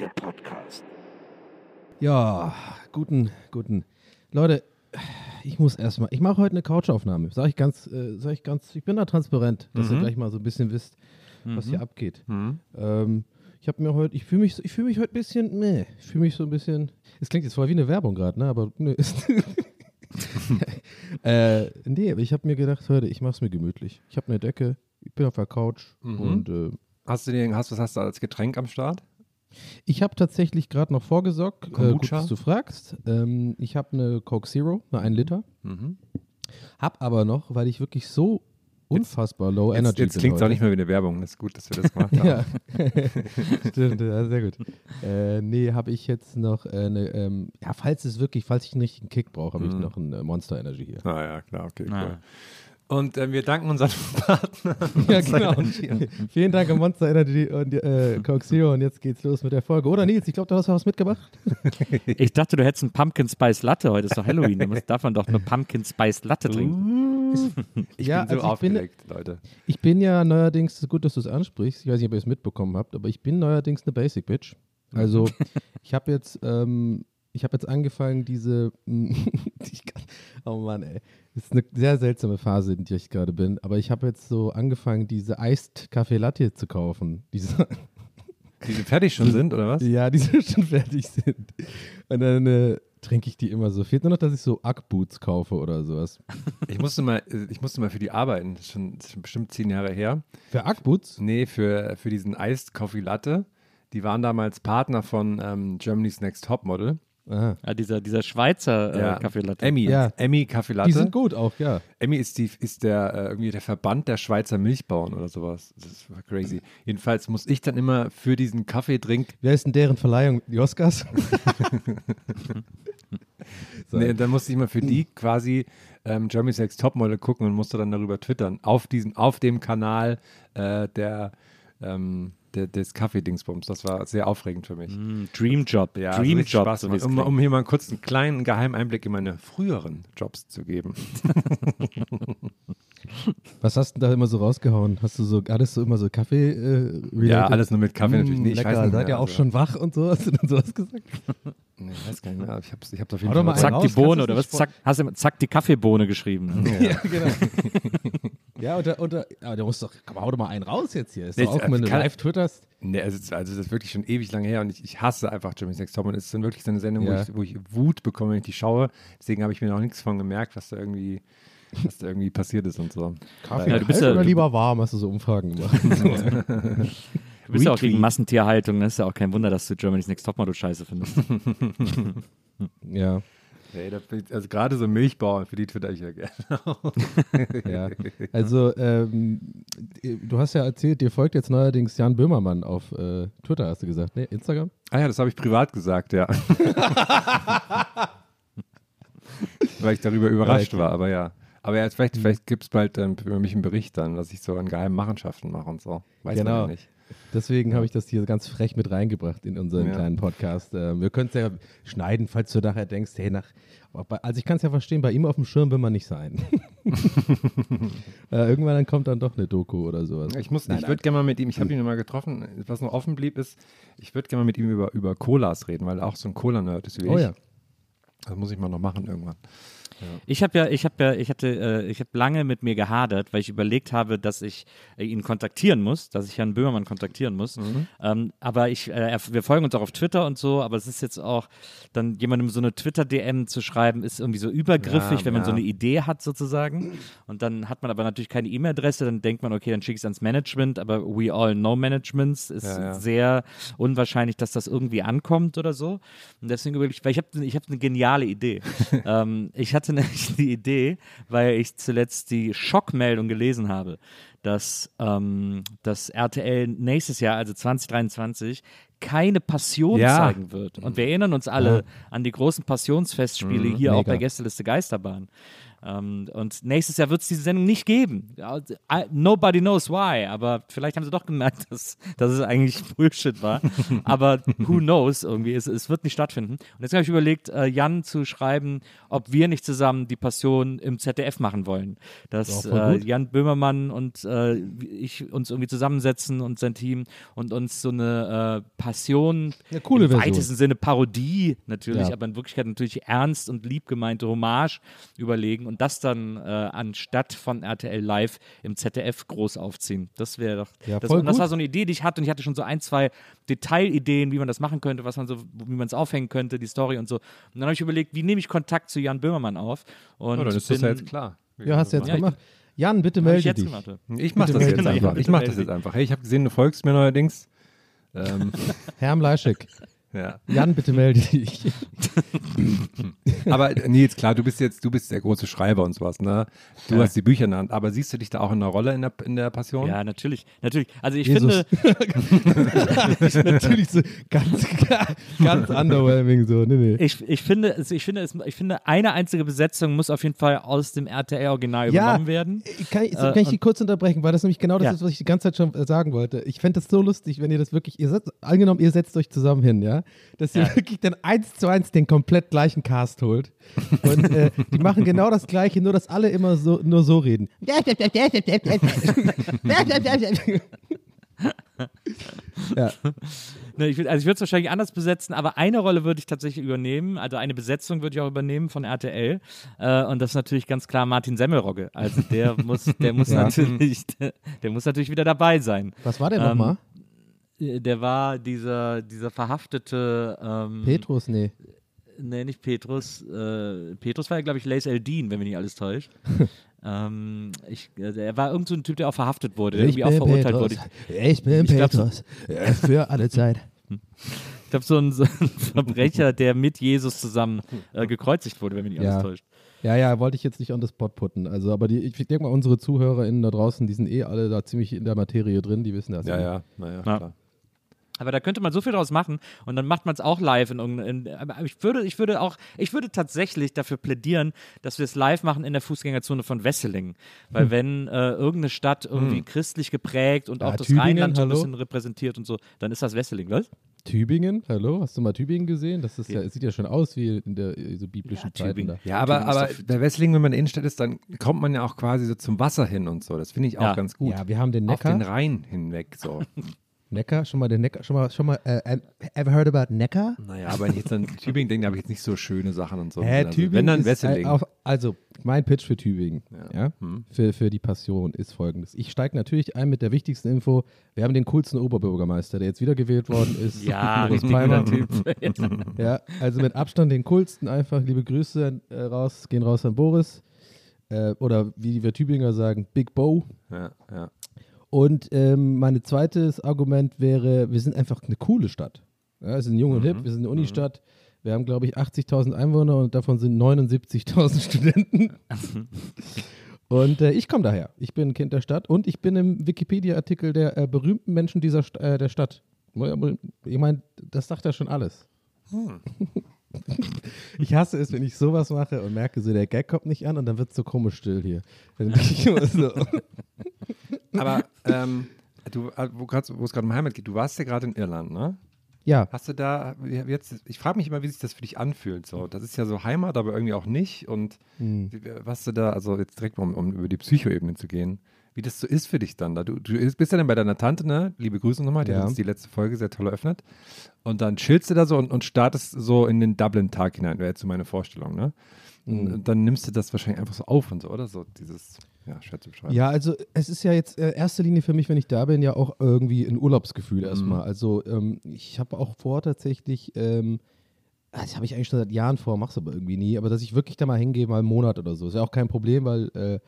Der Podcast. Ja, guten, guten. Leute, ich muss erstmal, ich mache heute eine Couchaufnahme. Sag ich ganz, äh, sag ich ganz, ich bin da transparent, dass ihr gleich mal so ein bisschen wisst, was hier abgeht. Ähm, ich habe mir heute, ich fühle mich, ich fühle mich heute ein bisschen, meh, ich fühle mich so ein bisschen, es klingt jetzt voll wie eine Werbung gerade, ne, aber ne, ist, äh, nee, aber ich habe mir gedacht, heute, ich mache es mir gemütlich. Ich habe eine Decke, ich bin auf der Couch und äh, Hast du den, hast, was hast du als Getränk am Start? Ich habe tatsächlich gerade noch vorgesorgt. Äh, gut, dass du fragst. Ähm, ich habe eine Coke Zero, eine 1 Liter. Mhm. Hab aber noch, weil ich wirklich so unfassbar low Jetzt, energy jetzt bin klingt es auch nicht mehr wie eine Werbung. Das ist gut, dass wir das gemacht haben. Ja, stimmt, ja, sehr gut. Äh, nee, habe ich jetzt noch äh, eine, ähm, ja, falls es wirklich, falls ich einen richtigen Kick brauche, habe ich Mhm. noch ein äh, Monster Energy hier. Ah ja, klar, okay, Ah. cool. Und äh, wir danken unseren Partnern. Ja, genau. Vielen Dank an Monster Energy und äh, Coke Zero und jetzt geht's los mit der Folge. Oder Nils, ich glaube, du hast was mitgebracht. Ich dachte, du hättest einen Pumpkin Spice Latte. Heute ist doch Halloween. Da muss- darf man doch eine Pumpkin Spice Latte trinken. Ich Ja, bin so also ich bin- aufgeregt, Leute. Ich bin ja neuerdings, es ist gut, dass du es ansprichst, ich weiß nicht, ob ihr es mitbekommen habt, aber ich bin neuerdings eine Basic Bitch. Also ich habe jetzt, ähm, ich habe jetzt angefangen, diese, oh Mann, ey, das ist eine sehr seltsame Phase, in der ich gerade bin, aber ich habe jetzt so angefangen, diese Iced Kaffee Latte zu kaufen. Diese, Die fertig schon sind, oder was? ja, die schon fertig sind. Und dann äh, trinke ich die immer so. Fehlt nur noch, dass ich so Ackboots kaufe oder sowas. Ich musste mal, äh, ich musste mal für die arbeiten. Das ist schon, das ist schon bestimmt zehn Jahre her. Für Ackboots? Nee, für, für diesen Iced Coffee Latte. Die waren damals Partner von ähm, Germany's Next Top Model. Aha. Ja, dieser, dieser Schweizer äh, Kaffee Latte. Emmy, Ja. Emmy Kaffee Latte. Die sind gut auch, ja. Emmy ist, die, ist der, äh, irgendwie der Verband der Schweizer Milchbauern oder sowas. Das ist crazy. Jedenfalls muss ich dann immer für diesen Kaffeedrink, Wer ist denn deren Verleihung? Die Oscars? So. nee, dann musste ich immer für die quasi ähm, Germany's Next Topmodel gucken und musste dann darüber twittern. Auf diesem, auf dem Kanal äh, der, ähm, der, des Kaffeedingsbums. Das war sehr aufregend für mich. Mm, Dream Job. Ja, Dream richtig Job. Spaß so um, um hier mal kurz einen kleinen Geheimeinblick in meine früheren Jobs zu geben. Was hast du denn da immer so rausgehauen? Hast du so, hattest du immer so Kaffee äh? Ja, alles nur mit Kaffee Mm, natürlich. Nee, ich lecker. weiß nicht Seid ihr auch also. schon wach und so? Hast du denn sowas gesagt? Nee, ich weiß gar nicht mehr. Ich hab's, ich hab's auf jeden Fall. Zack, raus, die Bohne oder was? Zack, hast du zack die Kaffeebohne geschrieben. ja, genau. Ja, und, da- aber der muss doch, komm, hau doch mal einen raus jetzt hier. Ist Nee, doch auch, wenn du live twitterst. Nee, also, also das ist wirklich schon ewig lange her und ich, ich hasse einfach Jimmy's Next Top und es ist dann wirklich so eine Sendung, Ja. wo, ich, wo ich Wut bekomme, wenn ich die schaue. Deswegen habe ich mir noch nichts von gemerkt, was da irgendwie, was da irgendwie passiert ist und so. Kaffee Ja, du bist ja- oder lieber warm, hast du so Umfragen gemacht. Du bist ja auch gegen Massentierhaltung. Das ist ja auch kein Wunder, dass du Germany's Next Topmodel scheiße findest. ja, Ich, also gerade so Milchbauern, für die twitter ich ja gerne. ja. Also, ähm, du hast ja erzählt, dir folgt jetzt neuerdings Jan Böhmermann auf äh, Twitter, hast du gesagt, ne? Instagram? Ah ja, das habe ich privat gesagt, ja. Weil ich darüber überrascht war, aber ja. Aber ja, vielleicht, vielleicht gibt es bald ähm, über mich einen Bericht dann, was ich so an geheimen Machenschaften mache und so. Weiß man Genau. ja nicht. Deswegen habe ich das hier ganz frech mit reingebracht in unseren Ja. kleinen Podcast. Äh, wir können es ja schneiden, falls du nachher denkst, hey, nach. Also ich kann es ja verstehen, bei ihm auf dem Schirm will man nicht sein. äh, irgendwann dann kommt dann doch eine Doku oder sowas. Ich muss, Nein, ich würde gerne mal mit ihm, ich habe ihn mal getroffen, was noch offen blieb, ist, ich würde gerne mal mit ihm über, über Colas reden, weil er auch so ein Cola-Nerd ist wie Oh ich. ja. Das muss ich mal noch machen irgendwann. Ich habe ja, ich habe ja, ich hatte, äh, ich habe lange mit mir gehadert, weil ich überlegt habe, dass ich äh, ihn kontaktieren muss, dass ich Herrn Böhmermann kontaktieren muss. Ähm, aber ich, äh, wir folgen uns auch auf Twitter und so, aber es ist jetzt auch, dann jemandem so eine Twitter-DM zu schreiben, ist irgendwie so übergriffig, Ja, wenn man so ja. eine Idee hat sozusagen. Und dann hat man aber natürlich keine E-Mail-Adresse, dann denkt man, okay, dann schicke ich es ans Management, aber we all know Managements ist Ja, ja. sehr unwahrscheinlich, dass das irgendwie ankommt oder so. Und deswegen überlege ich, weil ich habe ich hab eine geniale Idee. ähm, ich hatte nämlich die Idee, weil ich zuletzt die Schockmeldung gelesen habe, dass ähm, das RTL nächstes Jahr, also 2023, keine Passion Ja. zeigen wird. Und wir erinnern uns alle an die großen Passionsfestspiele hier auch Mega. bei Gästeliste Geisterbahn. Ähm, und nächstes Jahr wird es diese Sendung nicht geben. Nobody knows why, aber vielleicht haben sie doch gemerkt, dass, dass es eigentlich Bullshit war. aber who knows irgendwie, es, es wird nicht stattfinden. Und jetzt habe ich überlegt, äh, Jan zu schreiben, ob wir nicht zusammen die Passion im ZDF machen wollen. Dass Ja, äh. Jan Böhmermann und äh, ich uns irgendwie zusammensetzen und sein Team und uns so eine äh, Passion, Eine coole im Version. weitesten Sinne Parodie natürlich, Ja. aber in Wirklichkeit natürlich ernst und lieb gemeinte Hommage überlegen und das dann äh, anstatt von RTL Live im ZDF groß aufziehen. Das wäre doch. Ja, das, voll und das war so eine Idee, die ich hatte und ich hatte schon so ein, zwei Detailideen, wie man das machen könnte, was man so, wie man es aufhängen könnte, die Story und so. Und dann habe ich überlegt, wie nehme ich Kontakt zu Jan Böhmermann auf? Und Oh, ist das bin, ja jetzt klar. Ja, hast du jetzt Ja, ich- gemacht. Jan, bitte melde ich jetzt dich. gemacht. Ich mache das jetzt einfach. Ich mache das jetzt einfach. Hey, ich habe gesehen, du folgst mir neuerdings. Ähm, Herr Mleischek, ja. Jan, bitte melde dich. Aber äh, Nils, klar, du bist jetzt, du bist der große Schreiber und sowas, ne? Du Ja. hast die Bücher in der Hand, aber siehst du dich da auch in der Rolle in der, in der Passion? Ja, natürlich, natürlich. Also ich Jesus. finde, ist natürlich so ganz, ganz underwhelming so. Nee, nee. Ich, ich finde, es- ich finde, es, ich finde, eine einzige Besetzung muss auf jeden Fall aus dem RTL-Original Ja, übernommen werden. Kann ich, Äh, kann ich die kurz unterbrechen, weil das nämlich genau das Ja. ist, was ich die ganze Zeit schon äh, sagen wollte. Ich fände das so lustig, wenn ihr das wirklich, ihr setzt, angenommen, ihr setzt euch zusammen hin, ja, dass ihr Ja. wirklich dann eins zu eins den komplett gleichen Cast holt. Und äh, die machen genau das Gleiche, nur dass alle immer so, nur so reden. ja, Ne, ich, also ich würde es wahrscheinlich anders besetzen, aber eine Rolle würde ich tatsächlich übernehmen, also eine Besetzung würde ich auch übernehmen von RTL. Äh, und das ist natürlich ganz klar Martin Semmelrogge. Also der muss, der muss Ja. natürlich, der, der muss natürlich wieder dabei sein. was war der Ähm, nochmal? Äh, Der war dieser, dieser verhaftete ähm, Petrus, nee. Nee, nicht Petrus. Äh, Petrus war ja, glaube ich, Lace Eldin, wenn mich nicht alles täuscht. ähm, ich, äh, er war irgend so ein Typ, der auch verhaftet wurde, der irgendwie auch verurteilt wurde. Ich bin Ich glaub, so- Petrus. Ja, Für alle Zeit. Ich glaube, so ein, so ein Verbrecher, der mit Jesus zusammen äh, gekreuzigt wurde, wenn mich nicht Ja. alles täuscht. Ja, ja, wollte ich jetzt nicht on the spot putten. Also, aber die, ich denke mal, unsere ZuhörerInnen da draußen, die sind eh alle da ziemlich in der Materie drin, die wissen das. Ja, ja, naja, Ja. klar. Aber da könnte man so viel draus machen und dann macht man es auch live in irgendeinem. Ich würde, ich würde auch, ich würde tatsächlich dafür plädieren, dass wir es live machen in der Fußgängerzone von Wesseling. Weil wenn äh, irgendeine Stadt irgendwie christlich geprägt und Ja, auch das Tübingen, Rheinland so ein hallo? bisschen repräsentiert und so, dann ist das Wesseling, was? Tübingen, hallo, hast du mal Tübingen gesehen? Das ist ja, sieht ja schon aus wie in der äh, so biblischen Ja, Zeiten Tübingen. da. Ja, aber, aber bei Wessling, wenn man in der Innenstadt ist, dann kommt man ja auch quasi so zum Wasser hin und so. Das finde ich auch Ja. ganz gut. Ja, wir haben den Auf Neckar. den Rhein hinweg, so. Neckar, schon mal den Neckar, schon mal, schon mal, äh, ever heard about Neckar? naja, aber wenn ich jetzt an Tübingen denke, da habe ich jetzt nicht so schöne Sachen und so. Hä, Also, Tübingen wenn dann ist, Wesseling. äh, also, mein Pitch für Tübingen, ja, Ja. Hm. für, für die Passion ist folgendes. Ich steige natürlich ein mit der wichtigsten Info. Wir haben den coolsten Oberbürgermeister, der jetzt wiedergewählt worden ist. Ja, Boris richtig guter Typ. Ja, also mit Abstand den coolsten einfach. Liebe Grüße äh, raus, gehen raus an Boris. Äh, oder wie wir Tübinger sagen, Big Bo. ja, ja. Und ähm, mein zweites Argument wäre, wir sind einfach eine coole Stadt. Ja, wir sind jung und hip, wir sind eine Unistadt. Wir haben, glaube ich, 80.000 Einwohner und davon sind 79.000 Studenten. und äh, ich komme daher. Ich bin ein Kind der Stadt und ich bin im Wikipedia-Artikel der äh, berühmten Menschen dieser St äh, der Stadt. Ich meine, das sagt ja schon alles. Ich hasse es, wenn ich sowas mache und merke, so der Gag kommt nicht an und dann wird es so komisch still hier. Dann bin ich immer so. Aber ähm, du, äh, wo es gerade um Heimat geht, du warst ja gerade in Irland, ne? Ja, Hast du da jetzt, ich frage mich immer, wie sich das für dich anfühlt. So, das ist ja so Heimat, aber irgendwie auch nicht. Und Hm. wie- was du da, also jetzt direkt mal, um, um über die Psychoebene zu gehen, wie das so ist für dich dann da. Du, du bist ja dann bei deiner Tante, ne? Liebe Grüße nochmal, die Ja. hat uns die letzte Folge sehr toll eröffnet. Und dann chillst du da so und, und startest so in den Dublin-Tag hinein, wäre jetzt so meine Vorstellung, ne? Und, Hm. und dann nimmst du das wahrscheinlich einfach so auf und so, oder? So dieses, ja, schwer zu beschreiben. Ja, also es ist ja jetzt äh, erster Linie für mich, wenn ich da bin, ja auch irgendwie ein Urlaubsgefühl erstmal. Also ähm, ich habe auch vor tatsächlich, ähm, ah, das habe ich eigentlich schon seit Jahren vor, mach's aber irgendwie nie, aber dass ich wirklich da mal hingehe, mal einen Monat oder so. Ist ja auch kein Problem, weil äh,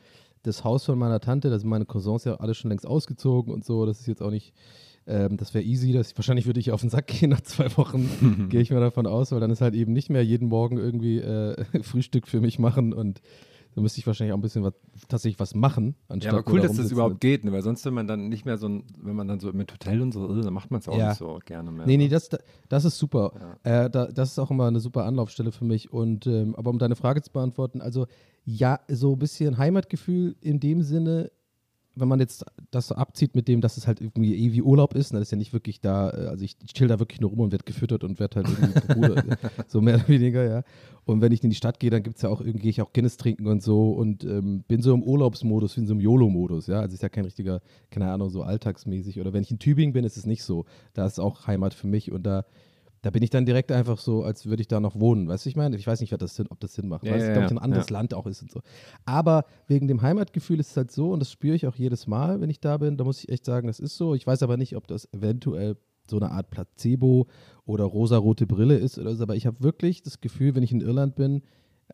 das Haus von meiner Tante, da sind meine Cousins ja alle schon längst ausgezogen und so. Das ist jetzt auch nicht, ähm, das wäre easy. Das, wahrscheinlich würde ich auf den Sack gehen nach zwei Wochen, gehe ich mal davon aus, weil dann ist halt eben nicht mehr jeden Morgen irgendwie äh, Frühstück für mich machen und da müsste ich wahrscheinlich auch ein bisschen was, tatsächlich was machen. Ja, Anstatt aber nur cool, da dass das überhaupt geht, ne? weil sonst, wenn man dann nicht mehr so ein, wenn man dann so mit Hotel und so, äh, dann macht man es auch Ja. nicht so gerne mehr. Nee, nee, ne? das, das ist super. Äh, da, das ist auch immer eine super Anlaufstelle für mich. Und ähm, aber um deine Frage zu beantworten, also ja, so ein bisschen Heimatgefühl in dem Sinne, wenn man jetzt das so abzieht mit dem, dass es halt irgendwie eh wie Urlaub ist, ne, das ist ja nicht wirklich da, äh, also ich, chill da wirklich nur rum und werde gefüttert und werde halt irgendwie Bruder, so mehr oder weniger, ja. Und wenn ich in die Stadt gehe, dann gibt es ja auch irgendwie, gehe ich auch Guinness trinken und so und ähm, bin so im Urlaubsmodus, in so einem YOLO-Modus, ja. Also ist ja kein richtiger, keine Ahnung, so alltagsmäßig. Oder wenn ich in Tübingen bin, ist es nicht so. Da ist auch Heimat für mich und da, da bin ich dann direkt einfach so, als würde ich da noch wohnen. Weißt du, ich meine? Ich weiß nicht, ob das Sinn, ob das Sinn macht, weil es, glaube ich, ein anderes. Land auch ist und so. Aber wegen dem Heimatgefühl ist es halt so, und das spüre ich auch jedes Mal, wenn ich da bin, da muss ich echt sagen, das ist so. Ich weiß aber nicht, ob das eventuell so eine Art Placebo oder rosarote Brille ist oder so, aber ich habe wirklich das Gefühl, wenn ich in Irland bin,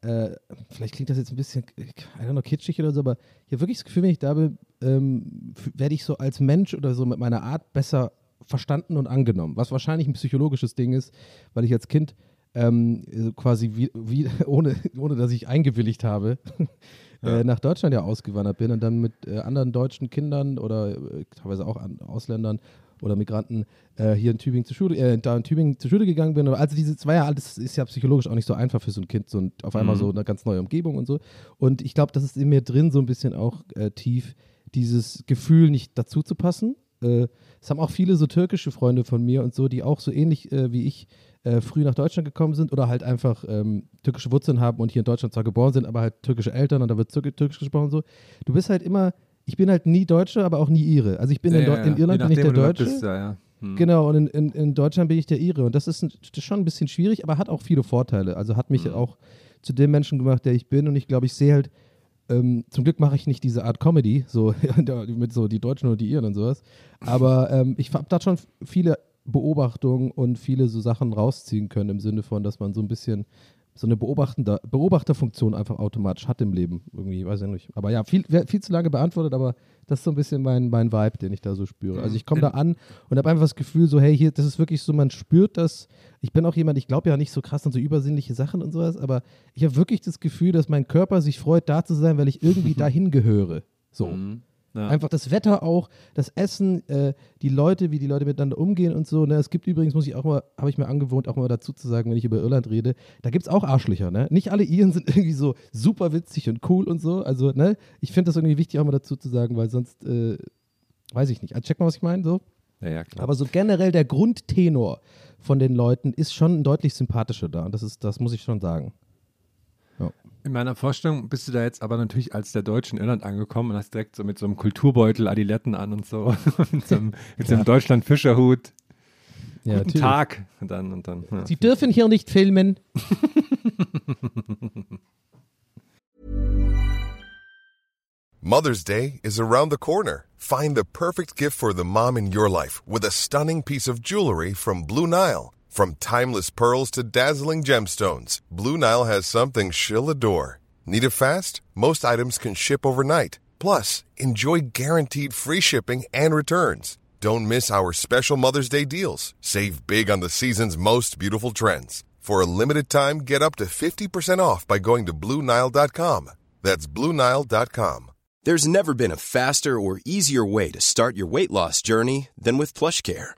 äh, vielleicht klingt das jetzt ein bisschen, I don't know, kitschig oder so, aber ich habe wirklich das Gefühl, wenn ich da bin, ähm, werde ich so als Mensch oder so mit meiner Art besser verstanden und angenommen. Was wahrscheinlich ein psychologisches Ding ist, weil ich als Kind ähm, so quasi wie, wie, ohne, ohne dass ich eingewilligt habe, äh, nach Deutschland ja ausgewandert bin und dann mit äh, anderen deutschen Kindern oder äh, teilweise auch Ausländern oder Migranten äh, hier in Tübingen zur Schule, äh, da in Tübingen zur Schule gegangen bin. Also diese zwei Jahre, das ist ja psychologisch auch nicht so einfach für so ein Kind, so ein, auf einmal so eine ganz neue Umgebung und so. Und ich glaube, das ist in mir drin so ein bisschen auch äh, tief, dieses Gefühl, nicht dazu zu passen. Äh, es haben auch viele so türkische Freunde von mir und so, die auch so ähnlich äh, wie ich äh, früh nach Deutschland gekommen sind oder halt einfach ähm, türkische Wurzeln haben und hier in Deutschland zwar geboren sind, aber halt türkische Eltern und da wird türk- türkisch gesprochen und so. Du bist halt immer, ich bin halt nie Deutsche, aber auch nie Ire. Also ich bin in, Deu- in Irland bin ich der Deutsche. Bist, ja, ja. Hm. Genau, und in, in, in Deutschland bin ich der Ire. Und das ist, ein, das ist schon ein bisschen schwierig, aber hat auch viele Vorteile. Also hat mich auch zu dem Menschen gemacht, der ich bin. Und ich glaube, ich sehe halt, ähm, zum Glück mache ich nicht diese Art Comedy, so mit so die Deutschen oder die Iren und sowas. Aber ähm, ich habe da schon viele Beobachtungen und viele so Sachen rausziehen können im Sinne von, dass man so ein bisschen so eine beobachtende, Beobachterfunktion einfach automatisch hat im Leben. Irgendwie, weiß ich nicht. Aber ja, viel, viel zu lange beantwortet, aber das ist so ein bisschen mein, mein Vibe, den ich da so spüre. Also ich komme da an und habe einfach das Gefühl, so, hey, hier, das ist wirklich so, man spürt das. Ich bin auch jemand, ich glaube ja nicht so krass an so übersinnliche Sachen und sowas, aber ich habe wirklich das Gefühl, dass mein Körper sich freut, da zu sein, weil ich irgendwie dahin gehöre. So. Ja. Einfach das Wetter auch, das Essen, äh, die Leute, wie die Leute miteinander umgehen und so. Ne? Es gibt übrigens, muss ich auch mal, habe ich mir angewohnt, auch mal dazu zu sagen, wenn ich über Irland rede, da gibt es auch Arschlöcher. Ne? Nicht alle Iren sind irgendwie so super witzig und cool und so. Also, ne, ich finde das irgendwie wichtig, auch mal dazu zu sagen, weil sonst, äh, weiß ich nicht. Also, check mal, was ich meine, so. ja, ja, klar. Aber so generell der Grundtenor von den Leuten ist schon deutlich sympathischer da. Und das ist, das muss ich schon sagen. In meiner Vorstellung bist du da jetzt aber natürlich als der Deutsche in Irland angekommen und hast direkt so mit so einem Kulturbeutel Adiletten an und so, mit so einem, mit so einem Deutschland-Fischerhut. Ja, Guten Tag. Und dann, und dann. Ja. Sie dürfen hier nicht filmen. Mother's Day is around the corner. Find the perfect gift for the mom in your life with a stunning piece of jewelry from Blue Nile. From timeless pearls to dazzling gemstones, Blue Nile has something she'll adore. Need it fast? Most items can ship overnight. Plus, enjoy guaranteed free shipping and returns. Don't miss our special Mother's Day deals. Save big on the season's most beautiful trends. For a limited time, get up to 50% off by going to BlueNile.com. That's BlueNile.com. There's never been a faster or easier way to start your weight loss journey than with PlushCare.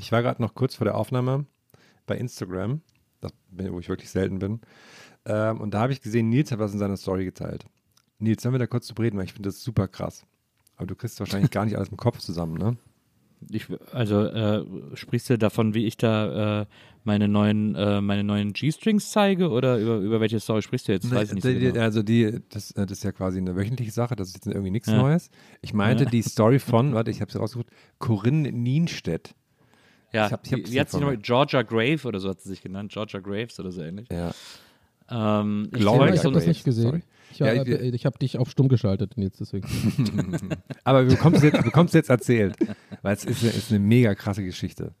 Ich war gerade noch kurz vor der Aufnahme bei Instagram, das, wo ich wirklich selten bin. Ähm, und da habe ich gesehen, Nils hat was in seiner Story geteilt. Nils, sollen wir da kurz zu reden, weil ich finde das super krass. Aber du kriegst wahrscheinlich gar nicht alles im Kopf zusammen, ne? Ich, also äh, sprichst du davon, wie ich da äh, meine neuen, äh, meine neuen G-Strings zeige oder über, über welche Story sprichst du jetzt? Weiß ich nicht so genau. Also die, das, äh, das ist ja quasi eine wöchentliche Sache, das ist jetzt irgendwie nichts Ja. Neues. Ich meinte Ja. die Story von, warte, ich habe sie rausgesucht, Corinne Nienstedt. Ja, ich hab- ich hab die, sie die hat sich nochmal. Georgia Grave oder so hat sie sich genannt, Georgia Graves oder so ähnlich. Ja. Ähm, ich folge ich so habe das nicht gesehen. Sorry. Ich, Ja, hab- ich- ich habe dich auf stumm geschaltet jetzt deswegen. Aber du bekommst jetzt, du bekommst jetzt erzählt, weil es ist, ist eine mega krasse Geschichte.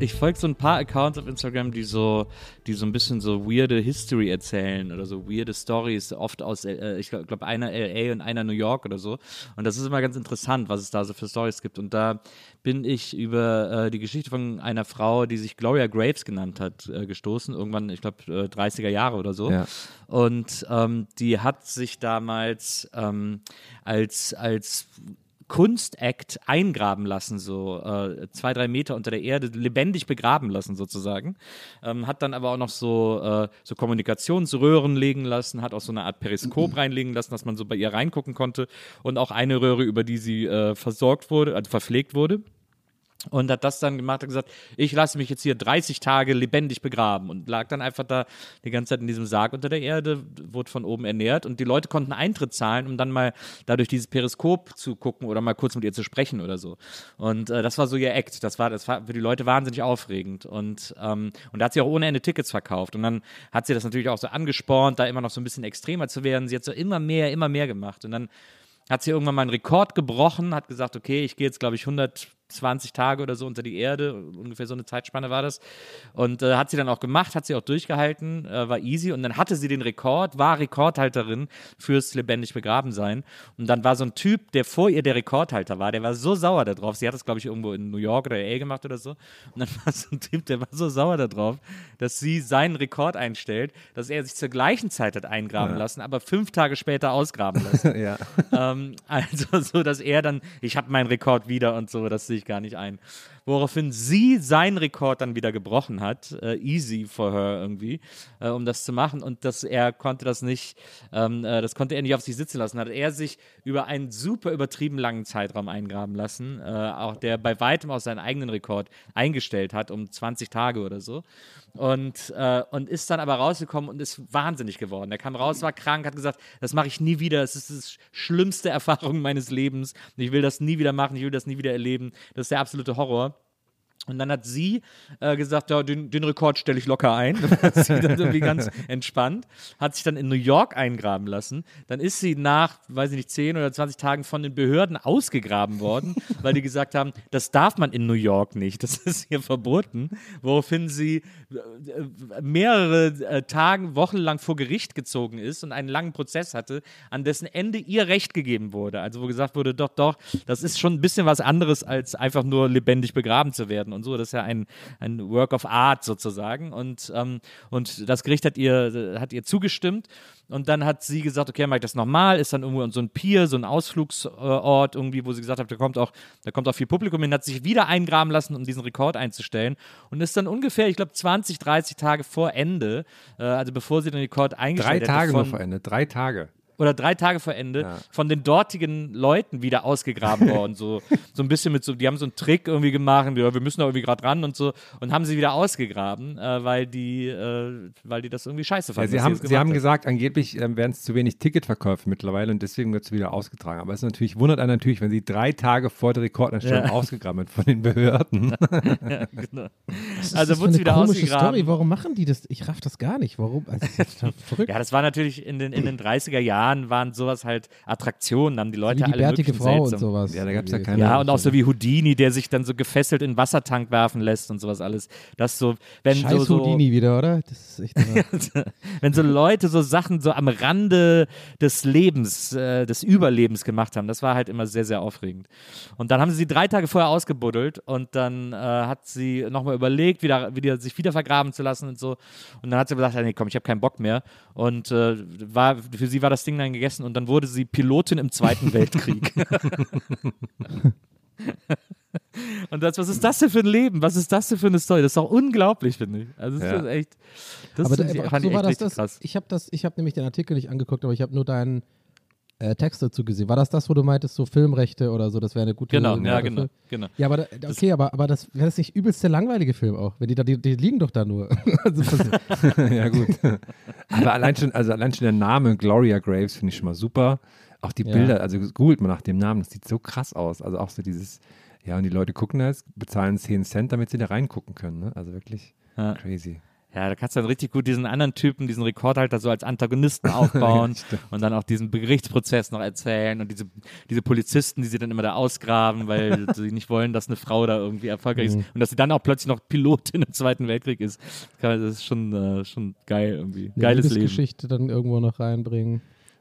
Ich folge so ein paar Accounts auf Instagram, die so, die so ein bisschen so weirde History erzählen oder so weirde Stories, oft aus, äh, ich glaube, einer LA und einer New York oder so. Und das ist immer ganz interessant, was es da so für Stories gibt. Und da bin ich über äh, die Geschichte von einer Frau, die sich Gloria Graves genannt hat, äh, gestoßen. Irgendwann, ich glaube, äh, 30er Jahre oder so. Ja. Und ähm, die hat sich damals ähm, als, als Kunstakt eingraben lassen, so äh, zwei, drei Meter unter der Erde, lebendig begraben lassen sozusagen. Ähm, hat dann aber auch noch so, äh, so Kommunikationsröhren legen lassen, hat auch so eine Art Periskop reinlegen lassen, dass man so bei ihr reingucken konnte und auch eine Röhre, über die sie äh, versorgt wurde, also verpflegt wurde. Und hat das dann gemacht und gesagt, ich lasse mich jetzt hier 30 Tage lebendig begraben und lag dann einfach da die ganze Zeit in diesem Sarg unter der Erde, wurde von oben ernährt und die Leute konnten Eintritt zahlen, um dann mal da durch dieses Periskop zu gucken oder mal kurz mit ihr zu sprechen oder so. Und äh, das war so ihr Act. Das war, das war für die Leute wahnsinnig aufregend. Und, ähm, und da hat sie auch ohne Ende Tickets verkauft. Und dann hat sie das natürlich auch so angespornt, da immer noch so ein bisschen extremer zu werden. Sie hat so immer mehr, immer mehr gemacht. Und dann hat sie irgendwann mal einen Rekord gebrochen, hat gesagt, okay, ich gehe jetzt, glaube ich, 120 Tage oder so unter die Erde, ungefähr so eine Zeitspanne war das. Und äh, hat sie dann auch gemacht, hat sie auch durchgehalten, äh, war easy. Und dann hatte sie den Rekord, war Rekordhalterin fürs lebendig begraben sein. Und dann war so ein Typ, der vor ihr der Rekordhalter war, der war so sauer darauf. Sie hat das, glaube ich, irgendwo in New York oder LA gemacht oder so. Und dann war so ein Typ, der war so sauer darauf, dass sie seinen Rekord einstellt, dass er sich zur gleichen Zeit hat eingraben lassen, aber fünf Tage später ausgraben lassen. Ja. ähm, also so, dass er dann, ich habe meinen Rekord wieder und so, das sehe ich gar nicht ein. Woraufhin sie seinen Rekord dann wieder gebrochen hat, äh, easy for her irgendwie, äh, um das zu machen. Und dass er konnte das nicht, ähm, äh, das konnte er nicht auf sich sitzen lassen, hat er sich über einen super übertrieben langen Zeitraum eingraben lassen, äh, auch der bei weitem aus seinen eigenen Rekord eingestellt hat, um 20 Tage oder so und, äh, und ist dann aber rausgekommen und ist wahnsinnig geworden. Er kam raus, war krank, hat gesagt, das mache ich nie wieder, es ist die schlimmste Erfahrung meines Lebens, ich will das nie wieder machen, ich will das nie wieder erleben, das ist der absolute Horror. Und dann hat sie äh, gesagt, ja, den, den Rekord stelle ich locker ein. hat sie dann irgendwie ganz entspannt. Hat sich dann in New York eingraben lassen. Dann ist sie nach, weiß ich nicht, 10 oder 20 Tagen von den Behörden ausgegraben worden, weil die gesagt haben, das darf man in New York nicht. Das ist hier verboten. Woraufhin sie äh, mehrere äh, Tagen, Wochen lang vor Gericht gezogen ist und einen langen Prozess hatte, an dessen Ende ihr Recht gegeben wurde. Also wo gesagt wurde, doch, doch, das ist schon ein bisschen was anderes, als einfach nur lebendig begraben zu werden und so. Das ist ja ein, ein Work of Art sozusagen. Und, ähm, und das Gericht hat ihr, hat ihr zugestimmt. Und dann hat sie gesagt, okay, mach ich das nochmal, ist dann irgendwo so ein Pier, so ein Ausflugsort irgendwie, wo sie gesagt hat, da kommt auch, da kommt auch viel Publikum hin, hat sich wieder eingraben lassen, um diesen Rekord einzustellen und ist dann ungefähr, ich glaube, 20, 30 Tage vor Ende, äh, also bevor sie den Rekord Drei eingestellt hat, Tage von, noch vor Ende, drei Tage. Oder drei Tage vor Ende Ja. von den dortigen Leuten wieder ausgegraben worden. So, so ein bisschen mit so, die haben so einen Trick irgendwie gemacht, ja, wir müssen da irgendwie gerade ran und so und haben sie wieder ausgegraben, äh, weil die, äh, weil die das irgendwie scheiße Ja, fanden. sie was haben, sie gemacht haben hat. gesagt, angeblich ähm, wären es zu wenig Ticketverkäufe mittlerweile und deswegen wird es wieder ausgetragen. Aber es ist natürlich, wundert einen natürlich, wenn sie drei Tage vor der Rekordeinstellung Ja. ausgegraben wird von den Behörden. genau. Also wurde sie eine wieder komische ausgegraben. Story. Warum machen die das? Ich raff das gar nicht. Warum? Also, das ist total verrückt. Ja, das war natürlich in den, in den 30er Jahren. Jahren waren sowas halt Attraktionen, haben die Leute Wie die alle bärtige Frau und seltsam- sowas. Ja, da gab's ja keine- Ja, und auch so wie Houdini, der sich dann so gefesselt in den Wassertank werfen lässt und sowas alles. Das so, wenn Scheiß so, so Houdini wieder, oder? Das ist echt wenn so Leute so Sachen so am Rande des Lebens, äh, des Überlebens gemacht haben, das war halt immer sehr, sehr aufregend. Und dann haben sie sie drei Tage vorher ausgebuddelt und dann äh, hat sie nochmal überlegt, wieder, wieder, sich wieder vergraben zu lassen und so. Und dann hat sie gesagt, ja, nee, komm, ich habe keinen Bock mehr. Und äh, war, für sie war das Ding dann gegessen und dann wurde sie Pilotin im Zweiten Weltkrieg. Und das, was ist das denn für ein Leben? Was ist das denn für eine Story? Das ist doch unglaublich, finde ich. Also, das Ja. ist echt. Das aber da, ich- so echt das krass. Ich habe das, ich habe nämlich den Artikel nicht angeguckt, aber ich habe nur deinen äh, Text dazu gesehen. War das das, wo du meintest, so Filmrechte oder so? Das wäre eine gute. Genau, eine ja, genau, Film? genau. Ja, aber da, okay, aber, aber das wäre das nicht übelst der langweilige Film auch, wenn die da, die, die liegen doch da nur. also, ja, gut. Aber allein schon, also allein schon der Name Gloria Graves finde ich schon mal super. Auch die Ja. Bilder, also googelt mal nach dem Namen, das sieht so krass aus. Also auch so dieses, ja, und die Leute gucken da jetzt, bezahlen 10 Cent, damit sie da reingucken können. Ne? Also wirklich Ja. crazy. Ja, da kannst du dann richtig gut diesen anderen Typen, diesen Rekordhalter so als Antagonisten aufbauen und dann auch diesen Gerichtsprozess noch erzählen und diese, diese Polizisten, die sie dann immer da ausgraben, weil sie nicht wollen, dass eine Frau da irgendwie erfolgreich ist und dass sie dann auch plötzlich noch Pilotin im Zweiten Weltkrieg ist. Das ist schon, äh, schon geil irgendwie. Geiles Leben. Liebesgeschichte dann irgendwo noch reinbringen.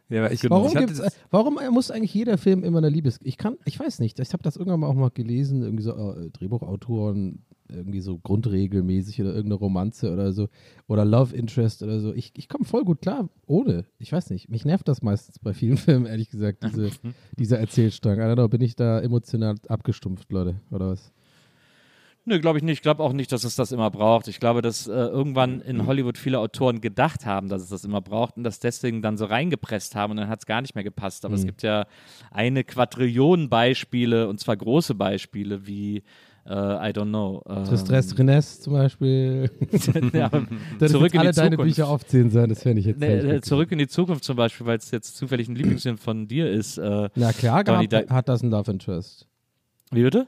Ja, ich, Warum, ich warum muss eigentlich jeder Film immer eine Liebes... Ich kann, ich weiß nicht, ich habe das irgendwann mal auch mal gelesen, irgendwie so äh, Drehbuchautoren, irgendwie so grundregelmäßig oder irgendeine Romanze oder so oder Love Interest oder so. Ich, ich komme voll gut klar ohne. Ich weiß nicht, mich nervt das meistens bei vielen Filmen, ehrlich gesagt, diese, dieser Erzählstrang. I don't know, bin ich da emotional abgestumpft, Leute, oder was? Nö, glaube ich nicht. Ich glaube auch nicht, dass es das immer braucht. Ich glaube, dass äh, irgendwann in Hollywood viele Autoren gedacht haben, dass es das immer braucht und das deswegen dann so reingepresst haben und dann hat es gar nicht mehr gepasst. Aber es gibt ja eine Quadrillion Beispiele und zwar große Beispiele wie, äh, I don't know. Ähm, Tristres Rennes zum Beispiel. ja, Das zurück in alle die deine Zukunft. Bücher aufzählen sein, das fände ich jetzt Nee, äh, zurück in die Zukunft zum Beispiel, weil es jetzt zufällig ein Lieblingsfilm von dir ist. Äh, Na klar, Dy- hat das ein Love Interest. wie bitte?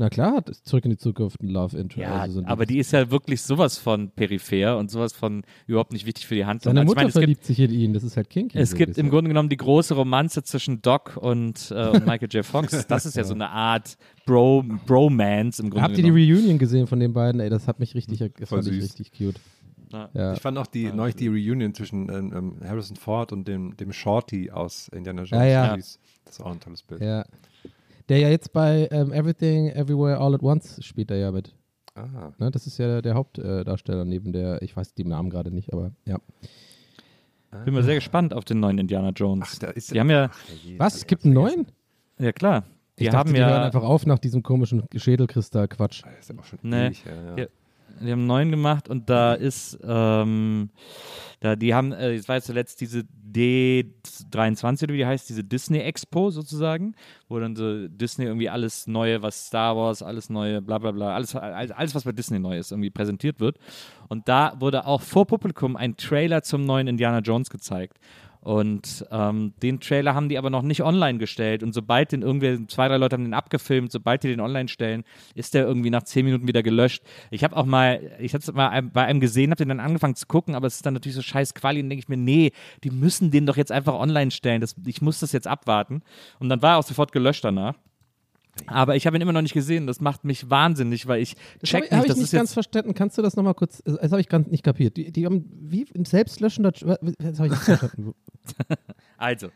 Na klar, hat zurück in die Zukunft ein Love Interest. Ja, also so ein aber die ist ja wirklich sowas von peripher und sowas von überhaupt nicht wichtig für die Handlung. Seine Also ich Mutter meine, es gibt, verliebt sich in ihn, das ist halt kinky. es so gibt im. Grunde genommen die große Romanze zwischen Doc und, äh, und Michael J. Fox. Das ist ja so eine Art Bro, Bromance im Grunde Habt ihr die genommen. Reunion gesehen von den beiden? Ey, das hat mich richtig, das Voll fand ich richtig cute. Ja. Ja. Ich fand auch die, neulich die Reunion zwischen ähm, ähm, Harrison Ford und dem, dem Shorty aus Indiana Jones. Ja, ja. Das ist auch ein tolles Bild. ja. Der ja jetzt bei ähm, Everything, Everywhere, All at Once spielt er ja mit. Ah. Ne? Das ist ja der, Hauptdarsteller neben der, ich weiß den Namen gerade nicht, aber ja. Bin mal sehr gespannt auf den neuen Indiana Jones. Ach, da ist die haben ja, Was? Es gibt einen neuen? ja klar, die Ich dachte, haben die hören ja, einfach auf nach diesem komischen Schädelkristall-Quatsch. Das ist ja auch schon Nee. ewig, ja, ja. Die haben einen neuen gemacht und da ist, ähm, da, die haben, äh, jetzt war jetzt zuletzt diese D23 oder wie die heißt, diese Disney Expo sozusagen, wo dann so Disney irgendwie alles Neue, was Star Wars, alles Neue, bla bla bla, alles, alles, alles was bei Disney neu ist, irgendwie präsentiert wird. Und da wurde auch vor Publikum ein Trailer zum neuen Indiana Jones gezeigt. Und ähm, den Trailer haben die aber noch nicht online gestellt. Und sobald den irgendwer, zwei, drei Leute haben den abgefilmt, sobald die den online stellen, ist der irgendwie nach zehn Minuten wieder gelöscht. Ich habe auch mal, ich habe es mal bei einem gesehen, habe den dann angefangen zu gucken, aber es ist dann natürlich so scheiß Quali. Und denke ich mir, nee, die müssen den doch jetzt einfach online stellen. Das, ich muss das jetzt abwarten. Und dann war er auch sofort gelöscht danach. Aber ich habe ihn immer noch nicht gesehen. Das macht mich wahnsinnig, weil ich Das check habe ich, hab nicht, ich das nicht ganz verstanden. Kannst du das nochmal kurz, das habe ich ganz nicht kapiert. Die, die haben wie ein selbstlöschender, das habe ich nicht verstanden. Also,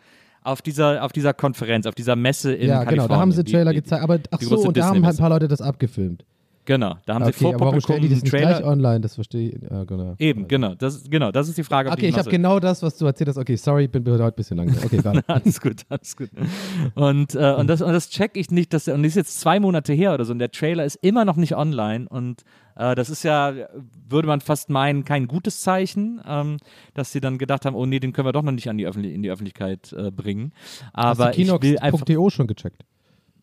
auf dieser, auf dieser Konferenz, auf dieser Messe in ja, Kalifornien. genau, da haben sie Trailer die- gezeigt. Aber ach so, und da haben halt ein paar Leute das abgefilmt. Genau, da haben sie Okay, vor aber warum Publikum stellen die das nicht Trailer. gleich online? Das verstehe ich. Ja, genau. Eben, genau. Das, genau, das ist die Frage. auf die Okay, ich habe genau das, was du erzählt hast. Okay, sorry, bin heute ein bisschen langsam. Okay, warte. Alles gut, alles gut. Und, äh, und, das, und das check ich nicht, dass, und das ist jetzt zwei Monate her oder so und der Trailer ist immer noch nicht online und äh, das ist ja, würde man fast meinen, kein gutes Zeichen, ähm, dass sie dann gedacht haben, oh nee, den können wir doch noch nicht an die Öffentlich in die Öffentlichkeit äh, bringen. Aber Hast du ich Kinox.to schon gecheckt?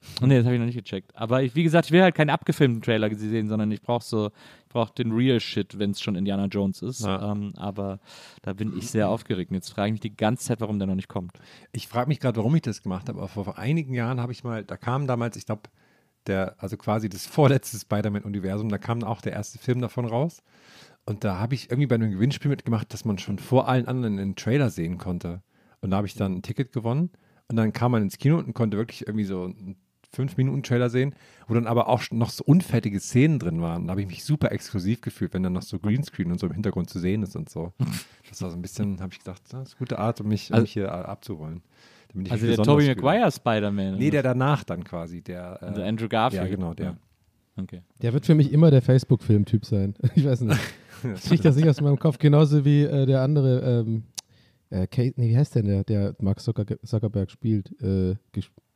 nee, das habe ich noch nicht gecheckt. Aber ich, wie gesagt, ich will halt keinen abgefilmten Trailer sehen, sondern ich brauche so, ich brauche den Real Shit, wenn es schon Indiana Jones ist. Ja. Ähm, aber da bin ich sehr aufgeregt. Und jetzt frage ich mich die ganze Zeit, warum der noch nicht kommt. Ich frage mich gerade, warum ich das gemacht habe, aber vor, einigen Jahren habe ich mal, da kam damals, ich glaube, der, also quasi das vorletzte Spider-Man-Universum, da kam auch der erste Film davon raus. Und da habe ich irgendwie bei einem Gewinnspiel mitgemacht, dass man schon vor allen anderen einen Trailer sehen konnte. Und da habe ich dann ein Ticket gewonnen. Und dann kam man ins Kino und konnte wirklich irgendwie so einen 5-Minuten-Trailer sehen, wo dann aber auch noch so unfertige Szenen drin waren. Da habe ich mich super exklusiv gefühlt, wenn dann noch so Greenscreen und so im Hintergrund zu sehen ist und so. Das war so ein bisschen, habe ich gedacht, das ist eine gute Art, um mich, um Also- mich hier äh, abzuholen. Damit ich Also der Tobey. Maguire Spider-Man. Nee, der danach dann quasi, der. Äh, Also Andrew Garfield. Ja, genau, der. Ja. Okay. Der wird für mich immer der Facebook-Film-Typ sein. Ich weiß nicht. Ich kriege das nicht aus meinem Kopf. Genauso wie äh, der andere, ähm, äh, Kate, nee, wie heißt denn der, der Mark Zucker Zuckerberg spielt? Äh,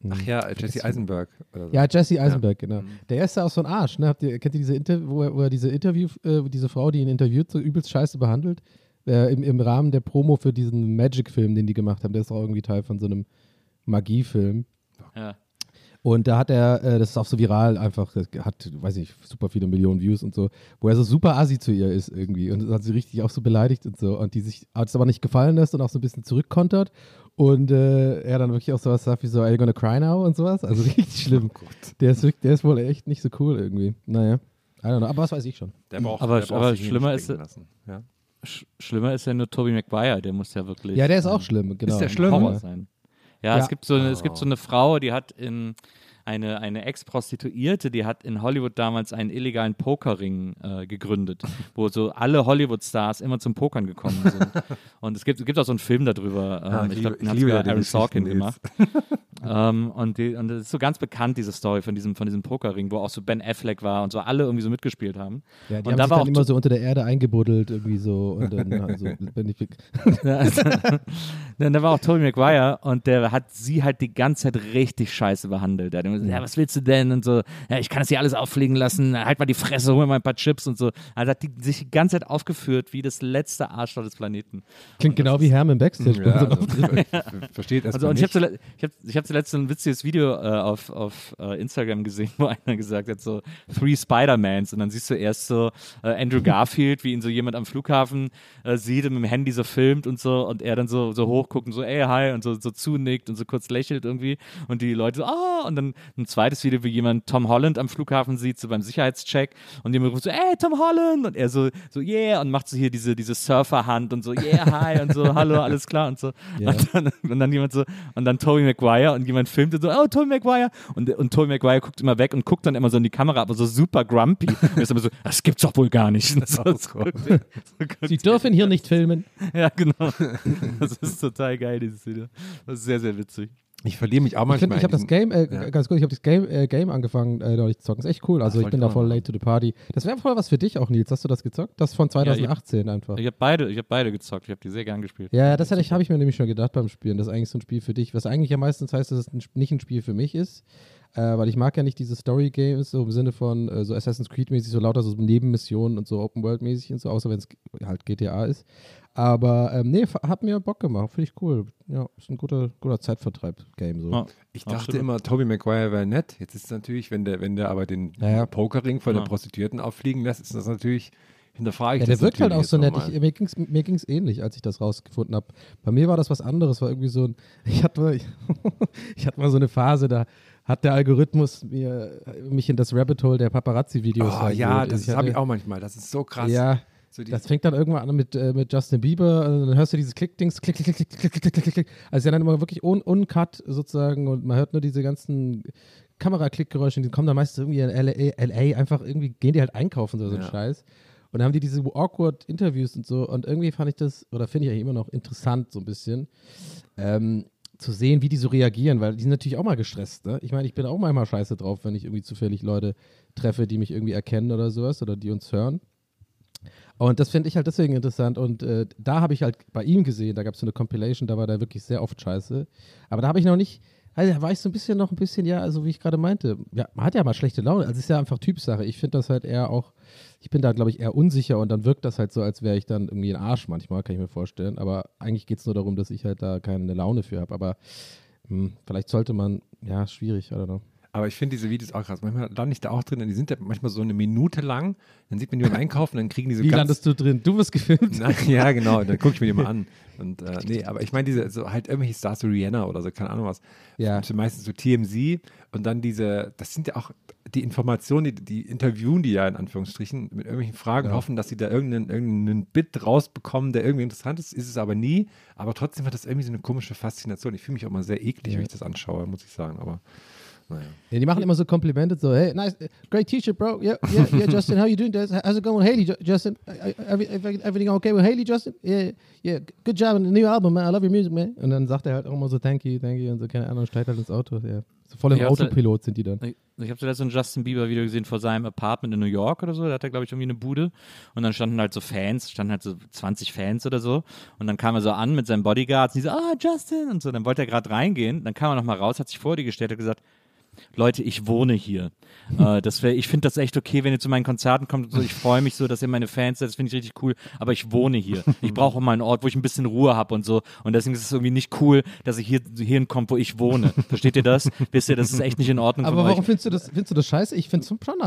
Ach hm, ja, Jesse. Eisenberg. Oder so. Ja, Jesse Eisenberg, genau. Mhm. Der ist ja auch so ein Arsch, ne? Habt ihr, kennt ihr diese Interview, wo er, wo er diese Interview, äh, diese Frau, die ihn interviewt, so übelst scheiße behandelt? Äh, im, Im Rahmen der Promo für diesen Magic-Film, den die gemacht haben. Der ist auch irgendwie Teil von so einem Magiefilm. Ja. Und da hat er, äh, das ist auch so viral einfach, hat, weiß nicht, super viele Millionen Views und so, wo er so super assi zu ihr ist irgendwie und hat sie richtig auch so beleidigt und so und die sich das aber nicht gefallen lässt und auch so ein bisschen zurückkontert und äh, er dann wirklich auch sowas sagt wie so, are you gonna cry now und sowas, also richtig schlimm. der, ist wirklich, der ist wohl echt nicht so cool irgendwie. Naja, I don't know, aber was weiß ich schon. Der braucht, Aber- der braucht aber sich nicht schlimmer ist- lassen. Ja. Sch schlimmer ist ja nur Tobey Maguire, der muss ja wirklich. Ja, der ist auch schlimm, genau. der schlimm? Horror Ja. sein. Ja, Ja. Es, gibt so eine, es gibt so eine Frau, die hat in eine, eine Ex-Prostituierte, die hat in Hollywood damals einen illegalen Pokerring äh, gegründet, wo so alle Hollywood-Stars immer zum Pokern gekommen sind. Und es gibt, es gibt auch so einen Film darüber. Ähm, Ja, ich ich glaube, den hat sogar Aaron Sorkin gemacht. ähm, und, die, und das ist so ganz bekannt, diese Story von diesem, von diesem Pokerring, wo auch so Ben Affleck war und so alle irgendwie so mitgespielt haben. Ja, die und haben da sich war dann auch immer so unter der Erde eingebuddelt irgendwie so und dann ja, so, wenn ich, Ja, also, dann da war auch Tobey Maguire und der hat sie halt die ganze Zeit richtig scheiße behandelt. Der hat gesagt, ja, was willst du denn? Und so, ja, ich kann das hier alles auffliegen lassen, halt mal die Fresse, hol mir mal ein paar Chips und so. Also hat die sich die ganze Zeit aufgeführt wie das letzte Arschloch des Planeten. klingt genau wie Herm im Backstage. Ja, also, versteht erst Also, mal und ich habe ich hab, ich hab zuletzt so ein witziges Video äh, auf, auf äh, Instagram gesehen, wo einer gesagt hat, so Three Spider-Mans und dann siehst du erst so äh, Andrew Garfield, wie ihn so jemand am Flughafen äh, sieht und mit dem Handy so filmt und so und er dann so, so hochguckt und so, ey, hi und so, so zunickt und so kurz lächelt irgendwie und die Leute so, ah, und dann ein zweites Video, wie jemand Tom Holland am Flughafen sieht, so beim Sicherheitscheck und jemand ruft so, ey, Tom Holland und er so, so, yeah und macht so hier diese, diese Surferhand und so, yeah, hi und so, hallo, alles klar und so Ja. und, dann, und dann jemand so, und dann Tobey Maguire und jemand filmt und so, oh, Tobey Maguire. Und, und Tobey Maguire guckt immer weg und guckt dann immer so in die Kamera, aber so super grumpy. Und ist immer so, das gibt's doch wohl gar nicht. So, so, Sie dürfen hier nicht filmen. ja, genau. Das ist total geil, dieses Video. Das ist sehr, sehr witzig. Ich verliere mich auch Ich, manchmal. ich habe das Game, äh, Ja. ganz kurz, ich habe das Game, äh, Game angefangen äh, neulich zu zocken. Ist echt cool. Also Ach, ich bin da ich voll late to the party. Das wäre voll was für dich auch, Nils. Hast du das gezockt? Das von 2018 einfach. Ich habe beide, ich hab beide gezockt. Ich habe die sehr gern gespielt. Ja, das hätte ich- habe ich mir nämlich schon gedacht beim Spielen. Das ist eigentlich so ein Spiel für dich, was eigentlich ja meistens heißt, dass es ein, nicht ein Spiel für mich ist. Äh, weil ich mag ja nicht diese Story-Games, so im Sinne von äh, so Assassin's Creed-mäßig, so lauter so Nebenmissionen und so Open-World-mäßig und so, außer wenn es halt GTA ist. Aber ähm, nee, hat mir Bock gemacht, finde ich cool. Ja, ist ein guter, guter Zeitvertreib-Game so. Ja. Ich dachte Absolut. immer, Tobey Maguire wäre nett. Jetzt ist es natürlich, wenn der, wenn der aber den Naja. Pokerring von Ja. der Prostituierten auffliegen lässt, ist das natürlich, hinterfrage ich Ja, das der wirkt halt auch so nett. Ich, mir ging es mir ging's ähnlich, als ich das rausgefunden habe. Bei mir war das was anderes. War irgendwie so ein. Ich hatte, mal- ich hatte mal so eine Phase, da hat der Algorithmus mir, mich in das Rabbit Hole der Paparazzi-Videos Oh ja, das habe ich auch manchmal. Das ist so krass. Ja, so das fängt dann irgendwann an mit, äh, mit Justin Bieber. Also dann hörst du dieses Klick-Dings, klick, klick, klick, klick, klick, klick, klick. Also dann immer wirklich un uncut sozusagen und man hört nur diese ganzen Kameraklickgeräusche, die kommen dann meistens irgendwie in LA, LA, einfach irgendwie gehen die halt einkaufen, so, so ja. ein Scheiß. Und dann haben die diese awkward Interviews und so. Und irgendwie fand ich das, oder finde ich eigentlich immer noch interessant, so ein bisschen. Ähm, zu sehen, wie die so reagieren, weil die sind natürlich auch mal gestresst, ne? Ich meine, ich bin auch manchmal scheiße drauf, wenn ich irgendwie zufällig Leute treffe, die mich irgendwie erkennen oder sowas oder die uns hören. Und das finde ich halt deswegen interessant. Und äh, da habe ich halt bei ihm gesehen, da gab es so eine Compilation, da war der wirklich sehr oft scheiße. Aber da habe ich noch nicht, also da war ich so ein bisschen noch ein bisschen, ja, also wie ich gerade meinte, ja, man hat ja mal schlechte Laune. Also es ist ja einfach Typsache. Ich finde das halt eher auch, ich bin da, glaube ich, eher unsicher und dann wirkt das halt so, als wäre ich dann irgendwie ein Arsch manchmal, kann ich mir vorstellen. Aber eigentlich geht es nur darum, dass ich halt da keine Laune für habe. Aber hm, vielleicht sollte man, ja, schwierig, I don't know. Aber ich finde diese Videos auch krass. Manchmal lande ich da auch drin, und die sind ja manchmal so eine Minute lang. Dann sieht man die beim Einkaufen, dann kriegen diese Wie ganz landest du drin? Du wirst gefilmt. Na, ja, genau, dann gucke ich mir die mal an. Und äh, nee, aber ich meine, diese, so halt irgendwelche Stars, so Rihanna oder so, keine Ahnung was. Ja. So meistens so TMZ und dann diese, das sind ja auch die Informationen, die, die interviewen die ja in Anführungsstrichen mit irgendwelchen Fragen, Ja. hoffen, dass sie da irgendeinen, irgendeinen Bit rausbekommen, der irgendwie interessant ist, ist es aber nie. Aber trotzdem hat das irgendwie so eine komische Faszination. Ich fühle mich auch mal sehr eklig, Ja. wenn ich das anschaue, muss ich sagen. Aber naja. Ja, die machen immer so Komplimente, so, hey, nice, great T-shirt, bro. Yeah, yeah, yeah, Justin, how you doing? How's it going with Haley, Ju- Justin? Every- every- Everything okay with Haley, Justin? Yeah, yeah, good job on the new album, man. I love your music, man. Und dann sagt er halt auch immer so, thank you, thank you, und so, keine Ahnung, steigt halt ins Auto. Ja. So voll im Ja, also- Autopilot sind die dann. Ich, ich habe zuletzt so ein Justin Bieber-Video gesehen vor seinem Apartment in New York oder so. Da hat er, glaube ich, irgendwie eine Bude. Und dann standen halt so Fans, standen halt so 20 Fans oder so. Und dann kam er so an mit seinen Bodyguards und die so, ah, Justin und so. Dann wollte er gerade reingehen. Dann kam er nochmal raus, hat sich vor die gestellt und gesagt, Leute, ich wohne hier. äh, das wär, ich finde das echt okay, wenn ihr zu meinen Konzerten kommt. Und so. Ich freue mich so, dass ihr meine Fans seid. Das finde ich richtig cool. Aber ich wohne hier. Ich brauche mal einen Ort, wo ich ein bisschen Ruhe habe und so. Und deswegen ist es irgendwie nicht cool, dass ich hier hierhin komme, wo ich wohne. Versteht ihr das? Wisst ihr, das ist echt nicht in Ordnung Aber warum euch. findest du das, findest du das scheiße? Ich finde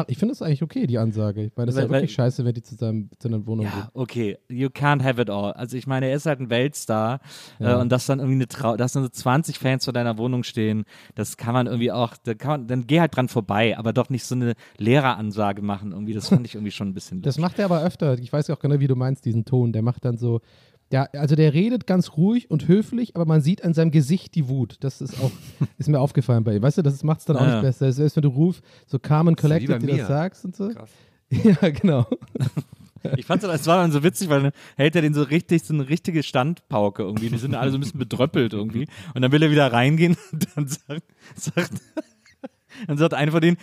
ich finde das eigentlich okay, die Ansage. Ich meine, das ist ja Weil- wirklich scheiße, wenn die zu, seinem, zu einer Wohnung Ja, gehen. okay, you can't have it all. Also ich meine, er ist halt ein Weltstar Ja. äh, und dass dann irgendwie eine Trau dass dann so 20 Fans vor deiner Wohnung stehen, das kann man irgendwie auch, da kann man, dann geh halt dran vorbei, aber doch nicht so eine Lehreransage machen irgendwie. Das fand ich irgendwie schon ein bisschen. Das macht er aber öfter. Ich weiß ja auch genau, wie du meinst, diesen Ton. Der macht dann so, der, also der redet ganz ruhig und höflich, aber man sieht an seinem Gesicht die Wut. Das ist auch, ist mir aufgefallen bei ihm. Weißt du, das macht es dann auch Ja. nicht besser. Selbst wenn du rufst, so Calm and Das ist wie Collected dir das sagst und so. Krass. Ja, genau. Ich fand es war dann so witzig, weil dann hält er den so richtig, so eine richtige Standpauke irgendwie. Die sind alle so ein bisschen bedröppelt irgendwie. Und dann will er wieder reingehen und dann sagt, sagt dann sagt einer von denen,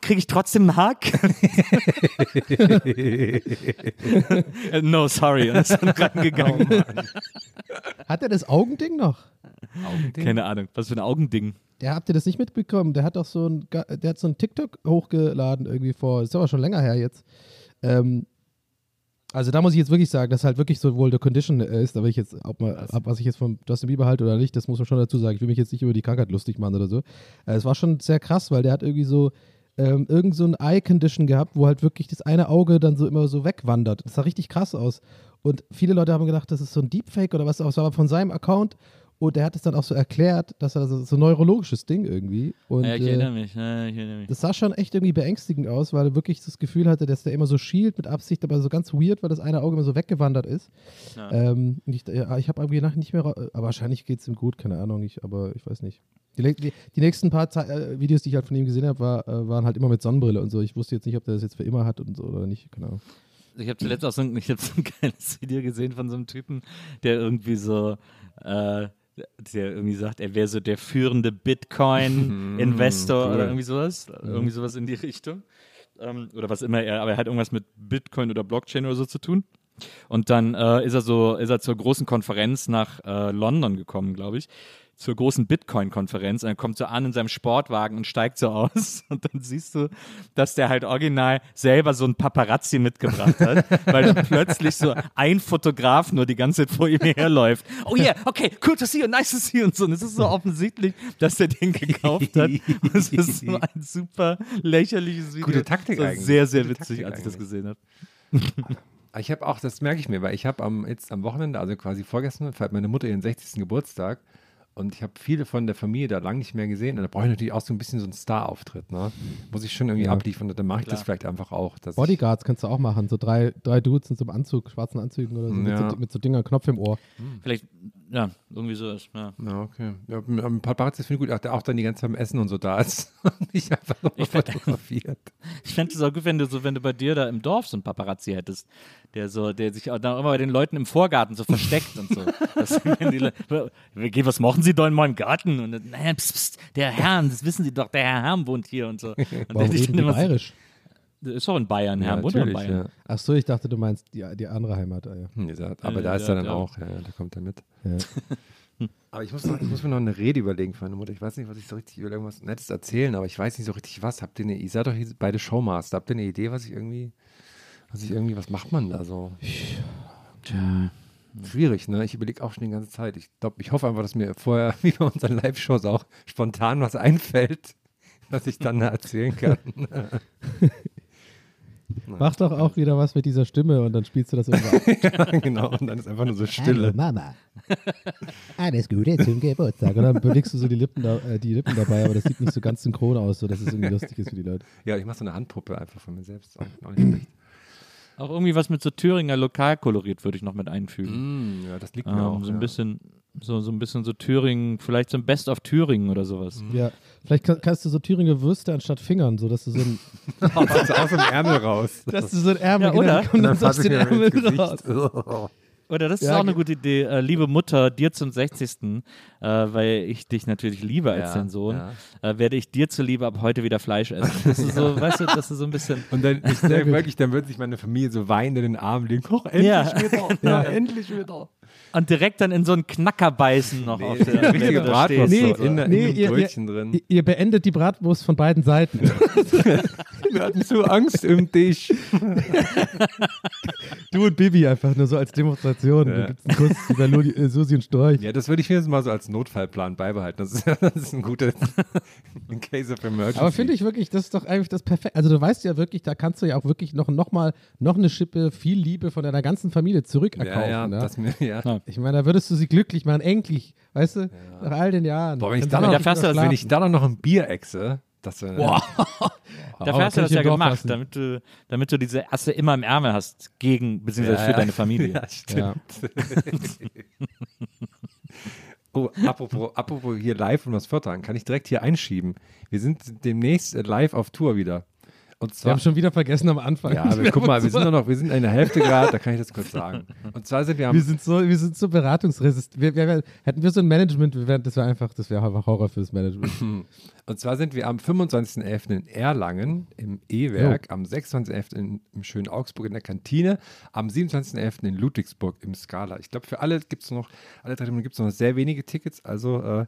kriege ich trotzdem einen Hack? No, sorry. Und ist dann reingegangen. Hat er das Augending noch? Keine Ahnung, was für ein Augending. Der habt ihr das nicht mitbekommen? Der hat doch so ein, der hat so ein TikTok hochgeladen irgendwie vor, ist aber schon länger her jetzt. Ähm, also da muss ich jetzt wirklich sagen, dass halt wirklich so wohl der Condition äh, ist, aber ich jetzt, ob man, ab, was ich jetzt von Justin Bieber halte oder nicht, das muss man schon dazu sagen. Ich will mich jetzt nicht über die Krankheit lustig machen oder so. Äh, es war schon sehr krass, weil der hat irgendwie so ähm, irgend so ein Eye-Condition gehabt, wo halt wirklich das eine Auge dann so immer so wegwandert. Das sah richtig krass aus. Und viele Leute haben gedacht, das ist so ein Deepfake oder was, aber es war aber von seinem Account. Und er hat es dann auch so erklärt, dass er ist so ein neurologisches Ding irgendwie. Und, ja, ich äh, erinnere mich. Ja, ich erinnere mich. das sah schon echt irgendwie beängstigend aus, weil er wirklich das Gefühl hatte, dass der immer so schielt mit Absicht, aber so ganz weird, weil das eine Auge immer so weggewandert ist. Ja. Ähm, ich ja, ich habe irgendwie nachher nicht mehr, ra- aber wahrscheinlich geht es ihm gut, keine Ahnung, ich, aber ich weiß nicht. Die, die, die nächsten paar Ze äh, Videos, die ich halt von ihm gesehen habe, war, äh, waren halt immer mit Sonnenbrille und so. Ich wusste jetzt nicht, ob der das jetzt für immer hat und so oder nicht, genau. Ich habe zuletzt auch so ein, ich hab so ein geiles Video gesehen von so einem Typen, der irgendwie so, äh, der irgendwie sagt, er wäre so der führende Bitcoin-Investor cool. oder irgendwie sowas. Irgendwie sowas in die Richtung. Ähm, oder was immer er, aber er hat irgendwas mit Bitcoin oder Blockchain oder so zu tun. Und dann äh, ist er so, ist er zur großen Konferenz nach äh, London gekommen, glaube ich. Zur großen Bitcoin-Konferenz. Und er kommt so an in seinem Sportwagen und steigt so aus. Und dann siehst du, dass der halt original selber so ein Paparazzi mitgebracht hat, weil dann plötzlich so ein Fotograf nur die ganze Zeit vor ihm herläuft. Oh yeah, okay, cool to see you, nice to see you und so. Und es ist so offensichtlich, dass er den gekauft hat. Und es ist so ein super lächerliches Video. Gute Taktik so eigentlich. Sehr, sehr Gute witzig, Taktik als ich das eigentlich. gesehen habe. Ich habe auch, das merke ich mir, weil ich habe am, jetzt am Wochenende, also quasi vorgestern, feiert meine Mutter ihren 60. Geburtstag und ich habe viele von der Familie da lange nicht mehr gesehen und da brauche ich natürlich auch so ein bisschen so einen Star-Auftritt, ne? Muss ich schon irgendwie Ja. abliefern und dann mache ich das Klar. vielleicht einfach auch. Dass Bodyguards kannst du auch machen, so drei, drei Dudes in so einem Anzug, schwarzen Anzügen oder so, mit, Ja. so mit so Dinger, Knopf im Ohr. Vielleicht, ja, irgendwie sowas. Ja. Ich, ja, okay. Ja, ein paar Paparazzi finde ich gut, der auch dann die ganze Zeit am Essen und so da ist und nicht einfach nur Ich fotografiert. Ich fände es auch gut, wenn du so, wenn du bei dir da im Dorf so einen Paparazzi hättest, der so, der sich auch da immer bei den Leuten im Vorgarten so versteckt und so. Das, wenn die Le- "Geh, was machen Sie da in meinem Garten? Und dann, naja, pst, pst, der Herrn, das wissen Sie doch, der Herr Herrn wohnt hier und so. Und Warum der dich dann immer so- bayerisch? Ist doch in Bayern, Herr, Ja, in natürlich, Bayern. ja. Ach so, ich dachte, du meinst die, die andere Heimat. Ah, ja. Hm, dieser- Aber da ist ja, er dann ja. auch, ja, da kommt er mit. Ja. Aber ich muss, noch, ich muss mir noch eine Rede überlegen für meine Mutter. Ich weiß nicht, was ich so richtig, ich will irgendwas Nettes erzählen, aber ich weiß nicht so richtig was. Habt ihr eine, ihr seid doch hier beide Showmaster. Habt ihr eine Idee, was ich irgendwie, was ich irgendwie, was macht man da so? Schwierig, ne? Ich überlege auch schon die ganze Zeit. Ich glaube, ich hoffe einfach, dass mir vorher, wie bei unseren Live-Shows auch, spontan was einfällt, was ich dann da erzählen kann. Mach doch auch wieder was mit dieser Stimme und dann spielst du das irgendwann. ja, genau, und dann ist einfach nur so Stille. Mama. Alles Gute zum Geburtstag. Und dann bewegst du so die Lippen, da, äh, die Lippen dabei, aber das sieht nicht so ganz synchron aus, so dass es irgendwie lustig ist für die Leute. Ja, ich mache so eine Handpuppe einfach von mir selbst. Auch, auch nicht schlecht. Auch irgendwie was mit so Thüringer Lokalkoloriert würde ich noch mit einfügen. Mm, ja, das liegt mir Ähm, auch. so ein ja. bisschen, so, so ein bisschen so Thüringen, vielleicht so ein Best of Thüringen oder sowas. Ja, vielleicht kann, kannst du so Thüringer Würste anstatt Fingern, so dass du so ein, also aus dem Ärmel raus. dass du so ein Ärmel Ja, oder? genau, und dann du den mir Ärmel raus. Oder das ist Ja, auch eine gute Idee. Äh, liebe Mutter, dir zum 60. Äh, weil ich dich natürlich liebe als Ja, dein Sohn, ja. äh, werde ich dir zuliebe ab heute wieder Fleisch essen. Das ist so, weißt du, das ist so ein bisschen. Und dann, ich wirklich, dann wird sich meine Familie so weinend in den Arm legen. Oh, endlich Ja. wieder. Ja, endlich wieder. Und direkt dann in so einen Knacker beißen noch auf der richtige Bratwurst so in, der- Nee, in dem ihr- Brötchen drin. Ihr, ihr beendet die Bratwurst von beiden Seiten. Wir hatten so Angst um dich. Du und Bibi einfach nur so als Demonstration. Ja. Da gibt's einen Kuss über Ludi, äh, Susi und Storch. Ja, das würde ich jetzt mal so als Notfallplan beibehalten. Das ist, das ist ein gutes in case of emergency. Aber finde ich wirklich, das ist doch eigentlich das perfekte. Also du weißt ja wirklich, da kannst du ja auch wirklich noch, noch mal noch eine Schippe viel Liebe von deiner ganzen Familie zurückerkaufen. ja, ja, ne? das mir, ja. Ich meine, da würdest du sie glücklich machen, endlich, weißt du, nach all den Jahren. Boah, wenn ich, Dann noch, da fährst du das, wenn ich dann noch ein Bier exe, das wäre. Da Aber fährst du kann das ja gemacht, lassen. damit du, damit du diese Asse immer im Ärmel hast, gegen, beziehungsweise für deine Familie. Ja, stimmt. Ja. oh, apropos, apropos hier live und was Viertagen, kann ich direkt hier einschieben. Wir sind demnächst äh, live auf Tour wieder. Und Wir zwar. haben schon wieder vergessen am Anfang. ja, aber guck mal, wir sind nur noch, wir sind in der Hälfte gerade, da kann ich das kurz sagen. Und zwar sind wir am wir sind so, wir sind so beratungsresistent. Wir, wir, wir, hätten wir so ein Management, wir wären, das wäre einfach, das wäre einfach Horror fürs Management. Und zwar sind wir am 25.11. in Erlangen im E-Werk, am 26.11. in- im schönen Augsburg in der Kantine, am 27.11. in Ludwigsburg im Scala. Ich glaube, für alle gibt es noch, alle drei gibt es noch sehr wenige Tickets. Also, äh,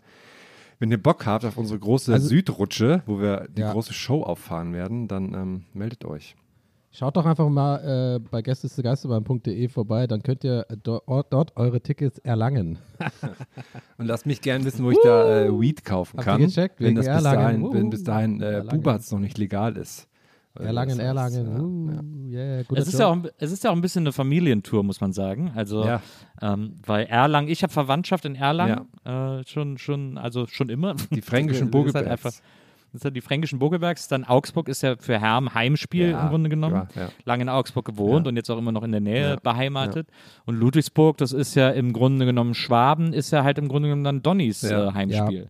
wenn ihr Bock habt auf unsere große Also- Südrutsche, wo wir die Ja. große Show auffahren werden, dann ähm, meldet euch. Schaut doch einfach mal äh, bei gästestegeisterbahn.de vorbei, dann könnt ihr dort, dort eure Tickets erlangen. Und lasst mich gerne wissen, wo ich da äh, Weed kaufen kann. gecheckt? wenn das bis dahin, wenn bis dahin äh. Bubatz noch nicht legal ist. Erlangen, Erlangen. ja, ja. Uh, yeah, Es ist, ja auch, es ist ja auch ein bisschen eine Familientour, muss man sagen. Also, Ja. ähm, weil Erlangen, ich habe Verwandtschaft in Erlangen, äh, schon, schon, also schon immer. Die fränkischen Das ist halt einfach- Das sind die fränkischen Bogelbergs. Dann Augsburg ist ja für Herm Heimspiel Ja, im Grunde genommen. ja, ja. Lange in Augsburg gewohnt Ja. und jetzt auch immer noch in der Nähe Ja, beheimatet. Und Ludwigsburg, das ist ja im Grunde genommen Schwaben, ist ja halt im Grunde genommen dann Donnys Ja. äh, Heimspiel.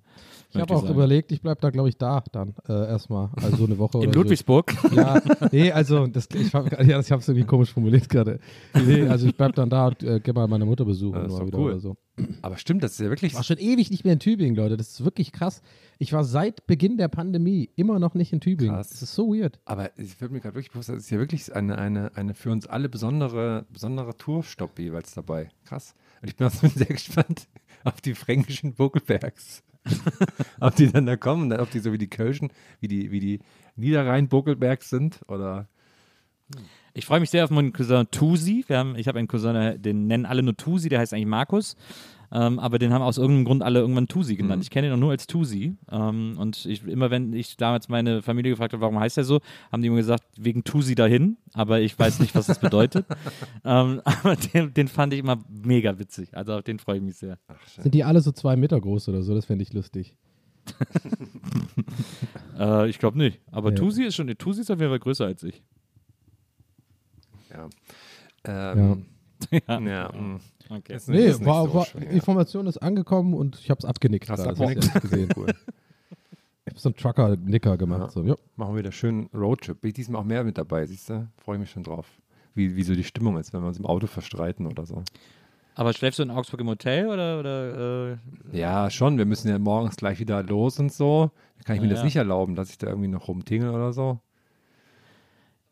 Ich habe auch sagen. überlegt, ich bleibe da, glaube ich, da dann äh, erstmal. Also so eine Woche In Ludwigsburg. So. Ja, nee, also das, ich, ja, ich habe es irgendwie komisch formuliert gerade. Nee, also ich bleib dann da und äh, gehe mal meine Mutter besuchen Ja, ist doch wieder cool. oder so. Aber stimmt, das ist ja wirklich Ich war schon ewig nicht mehr in Tübingen, Leute. Das ist wirklich krass. Ich war seit Beginn der Pandemie immer noch nicht in Tübingen. Krass. Das ist so weird. Aber ich würde mir gerade wirklich bewusst, das ist ja wirklich eine, eine, eine für uns alle besondere, besondere Tourstopp jeweils dabei. Krass. Und ich bin auch so sehr gespannt auf die fränkischen Buckelbergs. ob die dann da kommen, ob die so wie die Kölschen, wie die, wie die Niederrhein-Buckelbergs sind oder. Ich freue mich sehr auf meinen Cousin Tusi. Wir haben, ich habe einen Cousin, den nennen alle nur Tusi, der heißt eigentlich Markus. Ähm, aber den haben aus irgendeinem Grund alle irgendwann Tusi genannt. Ich kenne ihn auch nur als Tusi. Ähm, und ich, immer wenn ich damals meine Familie gefragt habe, warum heißt er so, haben die immer gesagt, wegen Tusi dahin. Aber ich weiß nicht, was das bedeutet. ähm, aber den, den fand ich immer mega witzig. Also auf den freue ich mich sehr. Sind die alle so zwei Meter groß oder so? Das fände ich lustig. Äh, ich glaube nicht. Aber Ja. Tusi ist schon, Tusi ist auf jeden Fall größer als ich. Ja. Ähm, ja. ja. Okay. Ist- Nee, ist war, so war, schwer. Information ist angekommen und ich habe es abgenickt. Hast da, du das hab ich abgenickt? gesehen. Cool. Ich habe so einen Trucker-Nicker gemacht. Ja. So, jo. Machen wir wieder schön Roadtrip. Bin ich diesmal auch mehr mit dabei, siehst du? Freue ich mich schon drauf. Wie, wie so die Stimmung ist, wenn wir uns im Auto verstreiten oder so. Aber schläfst du in Augsburg im Hotel oder, oder äh, Ja, schon. Wir müssen ja morgens gleich wieder los und so. Da kann ich mir Ja, das ja. nicht erlauben, dass ich da irgendwie noch rumtingel oder so.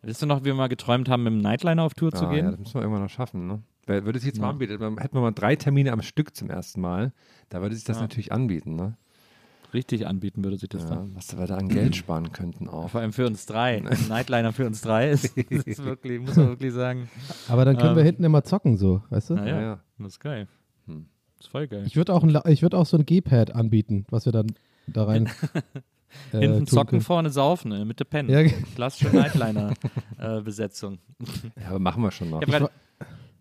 Wisst ihr noch, wie wir mal geträumt haben, mit dem Nightliner auf Tour zu Ah, ja, gehen? das müssen wir irgendwann noch schaffen. Ne? Würde es jetzt mal Ja. anbieten? Dann hätten wir mal drei Termine am Stück zum ersten Mal. Da würde sich das Ja. natürlich anbieten. Ne? Richtig anbieten würde sich das Ja, dann. was wir da an Geld sparen könnten auch. Vor allem für uns drei. Ein Nightliner für uns drei ist, ist wirklich, muss man wirklich sagen. Aber dann können wir Ähm. hinten immer zocken, so, weißt du? Naja, Ja, ja. das ist geil. Hm. Das ist voll geil. Ich würde auch, ein La- ich würd auch so ein G-Pad anbieten, was wir dann da rein. äh, Hinten zocken, können. vorne saufen, in der Mitte pennen. Ja, Klassische Nightliner-Besetzung. Ja, aber machen wir schon noch. ich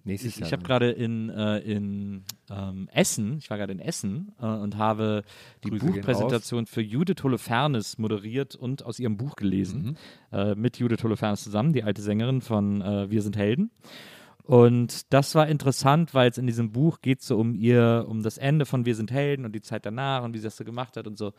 Nächstes ich, Jahr. ich habe gerade in, äh, in ähm, Essen, ich war gerade in Essen äh, und habe die Grüße Buchpräsentation für Judith Holofernes moderiert und aus ihrem Buch gelesen. Äh, mit Judith Holofernes zusammen, die alte Sängerin von äh, Wir sind Helden. Und das war interessant, weil es in diesem Buch geht so um ihr, um das Ende von Wir sind Helden und die Zeit danach und wie sie das so gemacht hat und so.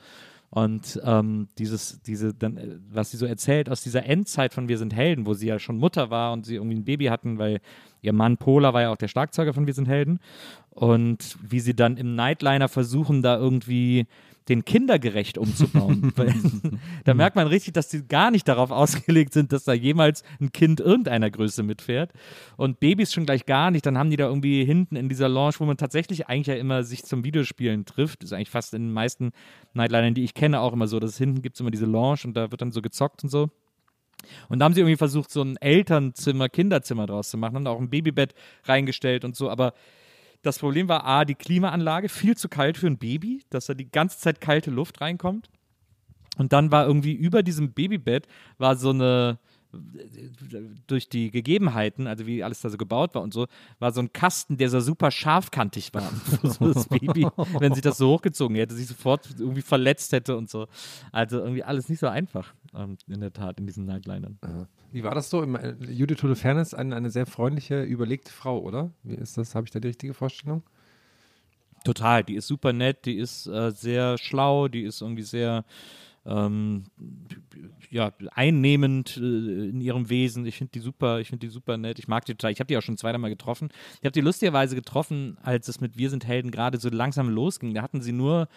Und ähm, dieses, diese, dann, äh, was sie so erzählt aus dieser Endzeit von Wir sind Helden, wo sie ja schon Mutter war und sie irgendwie ein Baby hatten, weil ihr Mann Pola war ja auch der Schlagzeuger von Wir sind Helden. Und wie sie dann im Nightliner versuchen, da irgendwie den kindergerecht umzubauen. Da merkt man richtig, dass die gar nicht darauf ausgelegt sind, dass da jemals ein Kind irgendeiner Größe mitfährt. Und Babys schon gleich gar nicht. Dann haben die da irgendwie hinten in dieser Lounge, wo man tatsächlich eigentlich ja immer sich zum Videospielen trifft. ist eigentlich fast in den meisten Nightlinern, die ich kenne, auch immer so, dass hinten gibt es immer diese Lounge und da wird dann so gezockt und so. Und da haben sie irgendwie versucht, so ein Elternzimmer, Kinderzimmer draus zu machen und auch ein Babybett reingestellt und so. Aber das Problem war A, die Klimaanlage, viel zu kalt für ein Baby, dass da die ganze Zeit kalte Luft reinkommt. Und dann war irgendwie über diesem Babybett war so eine, durch die Gegebenheiten, also wie alles da so gebaut war und so, war so ein Kasten, der so super scharfkantig war. So das Baby, wenn sich das so hochgezogen hätte, sich sofort irgendwie verletzt hätte und so. Also irgendwie alles nicht so einfach, ähm, in der Tat, in diesen Nightlinern. Wie war das so? Im, äh, Judith Holofernes, eine, eine sehr freundliche, überlegte Frau, oder? Wie ist das? Habe ich da die richtige Vorstellung? Total, die ist super nett, die ist äh, sehr schlau, die ist irgendwie sehr ähm, ja, einnehmend äh, in ihrem Wesen. Ich finde die super, ich finde die super nett. Ich mag die total. Ich habe die auch schon zweimal getroffen. Ich habe die lustigerweise getroffen, als es mit Wir sind Helden gerade so langsam losging. Da hatten sie nur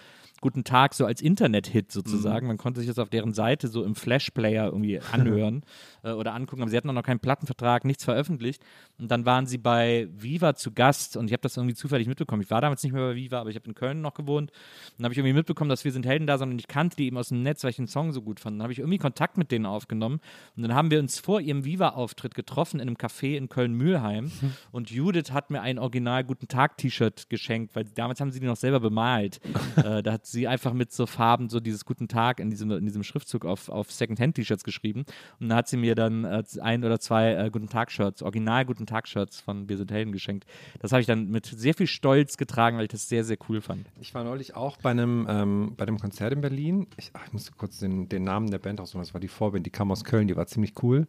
Guten Tag so als Internet-Hit sozusagen. Man konnte sich das auf deren Seite so im Flash-Player irgendwie anhören äh, oder angucken. Aber sie hatten auch noch keinen Plattenvertrag, nichts veröffentlicht. Und dann waren sie bei Viva zu Gast und ich habe das irgendwie zufällig mitbekommen. Ich war damals nicht mehr bei Viva, aber ich habe in Köln noch gewohnt. Und dann habe ich irgendwie mitbekommen, dass wir sind Helden da, sondern ich kannte die eben aus dem Netz, weil ich den Song so gut fand. Dann habe ich irgendwie Kontakt mit denen aufgenommen. Und dann haben wir uns vor ihrem Viva-Auftritt getroffen in einem Café in Köln-Mühlheim. Und Judith hat mir ein Original Guten Tag-T-Shirt geschenkt, weil damals haben sie die noch selber bemalt. äh, da hat sie einfach mit so Farben so dieses Guten Tag in diesem, in diesem Schriftzug auf, auf Secondhand-T-Shirts geschrieben. Und da hat sie mir dann äh, ein oder zwei äh, Guten Tag-Shirts, Original Guten Tag-Shirts von Wir sind Helden geschenkt. Das habe ich dann mit sehr viel Stolz getragen, weil ich das sehr, sehr cool fand. Ich war neulich auch bei einem, ähm, bei einem Konzert in Berlin. Ich, ach, ich musste kurz den, den Namen der Band raussuchen. Das war die Vorband, die kam aus Köln, die war ziemlich cool.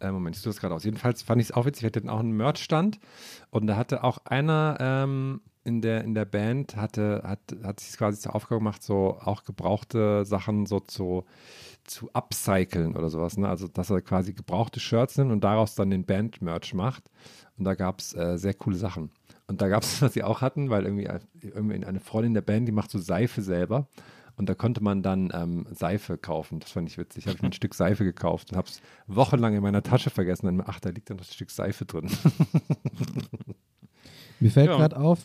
Äh, Moment, ich tue das gerade aus. Jedenfalls fand ich es auch witzig. Wir hatten auch einen Merch-Stand und da hatte auch einer ähm, in, der, in der Band, hatte, hat, hat sich quasi zur Aufgabe gemacht, so auch gebrauchte Sachen so zu, zu upcyclen oder sowas. Ne? Also, dass er quasi gebrauchte Shirts nimmt und daraus dann den Band-Merch macht. Und da gab es äh, sehr coole Sachen. Und da gab es, was sie auch hatten, weil irgendwie, irgendwie eine Freundin der Band, die macht so Seife selber. Und da konnte man dann ähm, Seife kaufen. Das fand ich witzig. Habe ich mir ein Stück Seife gekauft und habe es wochenlang in meiner Tasche vergessen. Dann, ach, da liegt dann noch ein Stück Seife drin. Mir fällt Ja. gerade auf,